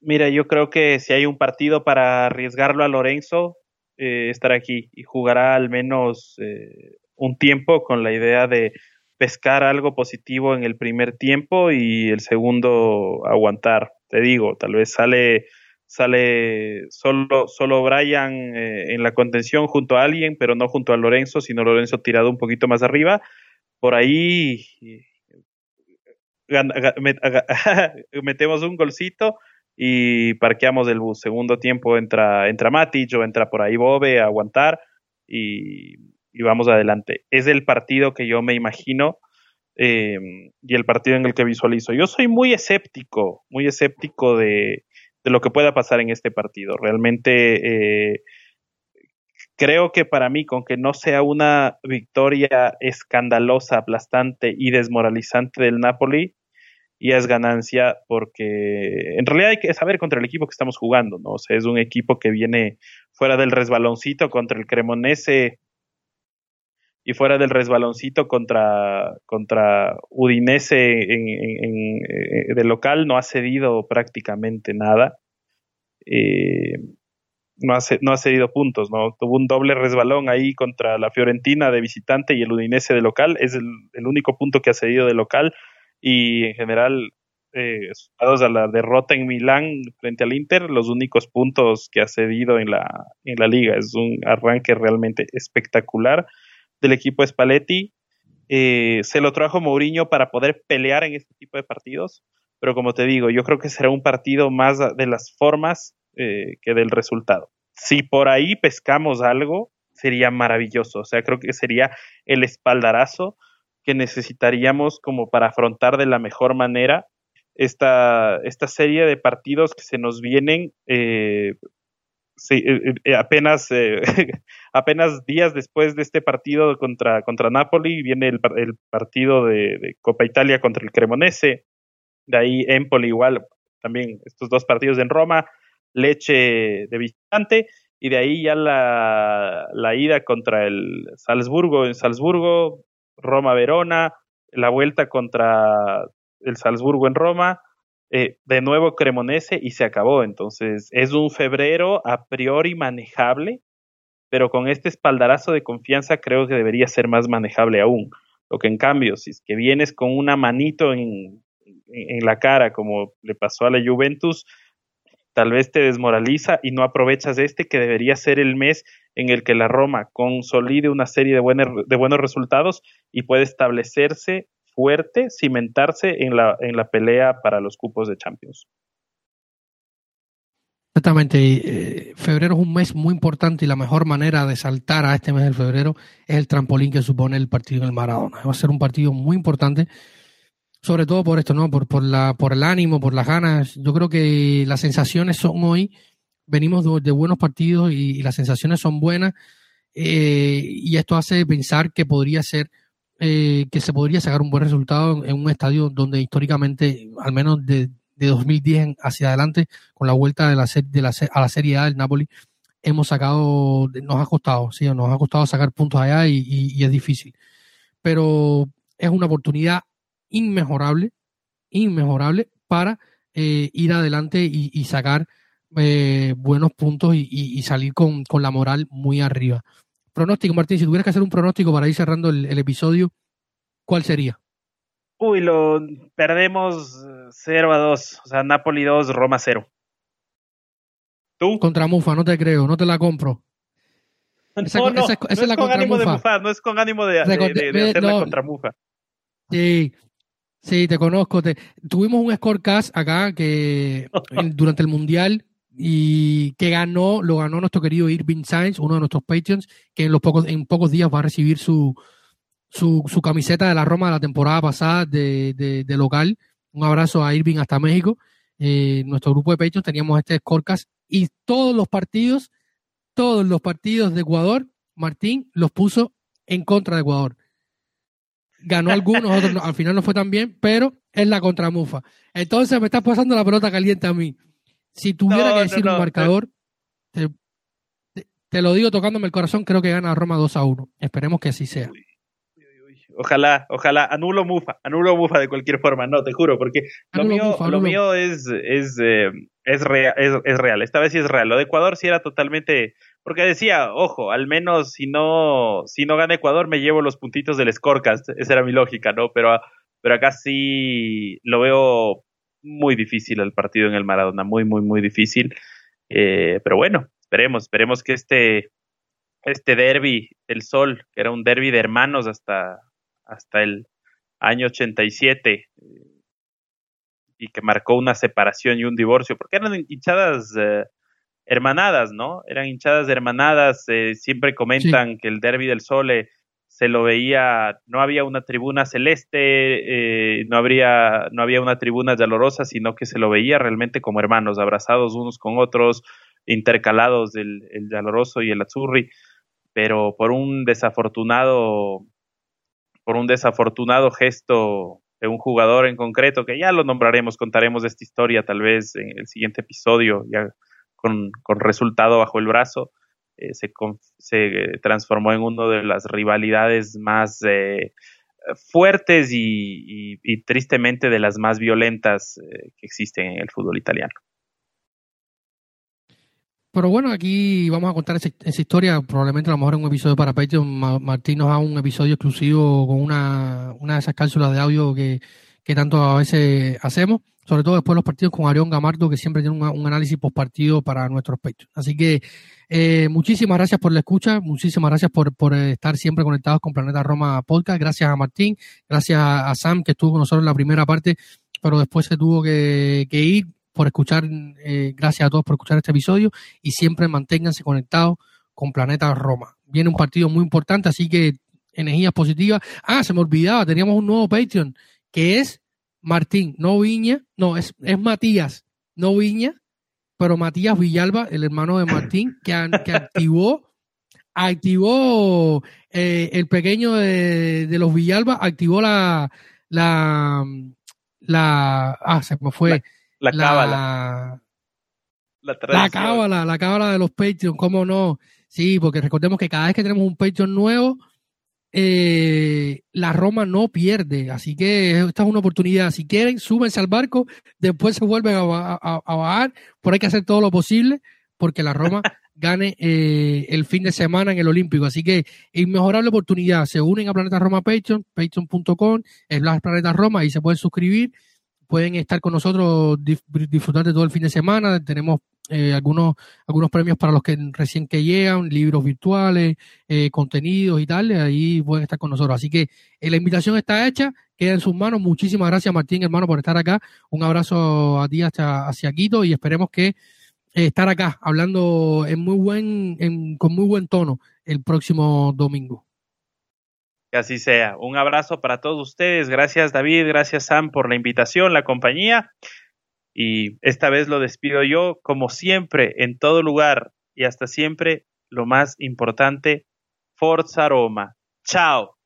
Mira, yo creo que si hay un partido para arriesgarlo a Lorenzo, eh, estar aquí y jugará al menos eh, un tiempo con la idea de pescar algo positivo en el primer tiempo y el segundo aguantar. Te digo, tal vez sale sale solo solo Brian eh, en la contención junto a alguien, pero no junto a Lorenzo, sino Lorenzo tirado un poquito más arriba. Por ahí metemos un golcito y parqueamos el bus. Segundo tiempo entra, entra Matic o entra por ahí Bobe a aguantar y, vamos adelante. Es el partido que yo me imagino eh, y el partido en el que visualizo. Yo soy muy escéptico, muy escéptico de, de lo que pueda pasar en este partido. Realmente eh, creo que para mí, con que no sea una victoria escandalosa, aplastante y desmoralizante del Napoli, y es ganancia porque en realidad hay que saber contra el equipo que estamos jugando, ¿no? O sea, es un equipo que viene fuera del resbaloncito contra el Cremonese y fuera del resbaloncito contra, contra Udinese eh, de local no ha cedido prácticamente nada. Eh, no, ha, no ha cedido puntos, ¿no? Tuvo un doble resbalón ahí contra la Fiorentina de visitante y el Udinese de local. Es el, el único punto que ha cedido de local y en general, eh, a la derrota en Milán frente al Inter, los únicos puntos que ha cedido en la, en la liga. Es un arranque realmente espectacular del equipo Spalletti. Eh, se lo trajo Mourinho para poder pelear en este tipo de partidos, pero como te digo, yo creo que será un partido más de las formas eh, que del resultado. Si por ahí pescamos algo, sería maravilloso. O sea, creo que sería el espaldarazo que necesitaríamos como para afrontar de la mejor manera esta, esta serie de partidos que se nos vienen eh, eh, eh, apenas, apenas días después de este partido contra, contra Napoli viene el, el partido de, Copa Italia contra el Cremonese, de ahí Empoli igual, también estos dos partidos en Roma, Leche de visitante, y de ahí ya la, la ida contra el Salzburgo en Salzburgo, Roma-Verona, la vuelta contra el Salzburgo en Roma, eh, de nuevo Cremonese y se acabó. Entonces es un febrero a priori manejable, pero con este espaldarazo de confianza creo que debería ser más manejable aún. Lo que en cambio, si es que vienes con una manito en, en la cara, como le pasó a la Juventus, tal vez te desmoraliza y no aprovechas este que debería ser el mes en el que la Roma consolide una serie de, de buenos resultados y puede establecerse fuerte, cimentarse en la, en la pelea para los cupos de Champions. Exactamente. Eh, febrero es un mes muy importante y la mejor manera de saltar a este mes de febrero es el trampolín que supone el partido en el Maradona. Va a ser un partido muy importante, sobre todo por esto, ¿no? Por, por, la, por el ánimo, por las ganas. Yo creo que las sensaciones son hoy, venimos de, buenos partidos y, las sensaciones son buenas eh, y esto hace pensar que podría ser eh, que se podría sacar un buen resultado en un estadio donde históricamente, al menos de, de 2010 hacia adelante, con la vuelta de la, de la, a la Serie A del Napoli, hemos sacado, nos ha costado, sí, nos ha costado sacar puntos allá y, es difícil. Pero es una oportunidad inmejorable, inmejorable para eh, ir adelante y, sacar eh, buenos puntos y, salir con, con, la moral muy arriba. Pronóstico, Martín, si tuvieras que hacer un pronóstico para ir cerrando el, episodio, ¿cuál sería? Uy, lo perdemos 0 a 2, o sea, Napoli 2, Roma 0. ¿Tú? Contra Mufa, no te creo, no te la compro. Esa, no, no, esa, esa no es, la con ánimo de Mufa, no es con ánimo de, de, de, de hacerla no, contra Mufa. Sí, sí, te conozco. Te, tuvimos un scorecast acá que durante el Mundial y que ganó, lo ganó nuestro querido Irving Sainz, uno de nuestros Patreons, que en, los pocos, en pocos días va a recibir su, su, camiseta de la Roma de la temporada pasada de, de, local. Un abrazo a Irving hasta México. Eh, nuestro grupo de Patreons teníamos este scorecast y todos los partidos, todos los partidos de Ecuador, Martín los puso en contra de Ecuador. Ganó algunos, otros al final no fue tan bien, pero es la contramufa. Entonces me estás pasando la pelota caliente a mí. Si tuviera que decir un marcador, te, lo digo tocándome el corazón, creo que gana Roma 2 a 1. Esperemos que así sea. Ojalá, ojalá, anulo Mufa, anulo Mufa de cualquier forma, no, te juro, porque lo mío, lo mío es, es, eh, es, real, es, real, esta vez sí es real. Lo de Ecuador sí era totalmente, porque decía, ojo, al menos si no, si no gana Ecuador me llevo los puntitos del Scorecast, esa era mi lógica, ¿no? Pero, pero acá sí lo veo muy difícil el partido en el Maradona, muy, muy, muy difícil. Eh, pero bueno, esperemos, esperemos que este, este derby del Sol, que era un derby de hermanos hasta, hasta el año 87, eh, y que marcó una separación y un divorcio, porque eran hinchadas eh, hermanadas, ¿no? Eran hinchadas hermanadas, siempre comentan que el derby del Sol se lo veía, no había una tribuna celeste, eh, no, habría, no había una tribuna dolorosa, sino que se lo veía realmente como hermanos, abrazados unos con otros, intercalados el, el y el Azzurri, pero por un desafortunado, por un desafortunado gesto de un jugador en concreto, que ya lo nombraremos, contaremos esta historia tal vez en el siguiente episodio, ya con, con resultado bajo el brazo, eh, se, se, transformó en una de las rivalidades más eh, fuertes y, tristemente de las más violentas eh, que existen en el fútbol italiano. Pero bueno, aquí vamos a contar esa, historia, probablemente a lo mejor en un episodio para Patreon. Martín nos da un episodio exclusivo con una, una de esas cápsulas de audio que, que tanto a veces hacemos sobre todo después de los partidos con Arión Gamardo, que siempre tiene un, análisis post partido para nuestros pechos. Así que eh, muchísimas gracias por la escucha, muchísimas gracias por, por estar siempre conectados con Planeta Roma Podcast. Gracias a Martín, gracias a, Sam, que estuvo con nosotros en la primera parte, pero después se tuvo que, ir por escuchar, eh, gracias a todos por escuchar este episodio y siempre manténganse conectados con Planeta Roma. Viene un partido muy importante, así que energías positivas. Ah, se me olvidaba, teníamos un nuevo Patreon que es Martín, no Viña, no, es, es Matías, no Viña, pero Matías Villalba, el hermano de Martín, que, que activó, activó eh, el pequeño de, de, los Villalba, activó la, la, la, ah, se me fue. La, la cábala. La, la cábala, la cábala de los Patreon, cómo no. Sí, porque recordemos que cada vez que tenemos un Patreon nuevo, eh, la Roma no pierde. Así que esta es una oportunidad. Si quieren, súbense al barco, después se vuelven a, bajar, pero hay que hacer todo lo posible porque la Roma gane eh, el fin de semana en el Olímpico. Así que inmejorable oportunidad. Se unen a Planeta Roma Patreon, patreon.com, es Planeta Roma, y se pueden suscribir. Pueden estar con nosotros, disfrutar de todo el fin de semana. Tenemos eh, algunos, algunos premios para los que recién que llegan, libros virtuales, eh, contenidos y tal, ahí pueden estar con nosotros. Así que eh, la invitación está hecha, queda en sus manos. Muchísimas gracias Martín, hermano, por estar acá. Un abrazo a ti hasta hacia Quito y esperemos que estar acá hablando en muy buen, en, con muy buen tono el próximo domingo. Que así sea. Un abrazo para todos ustedes. Gracias David, gracias Sam por la invitación, la compañía. Y esta vez lo despido yo, como siempre, en todo lugar y hasta siempre, lo más importante, Forza Roma. Chao.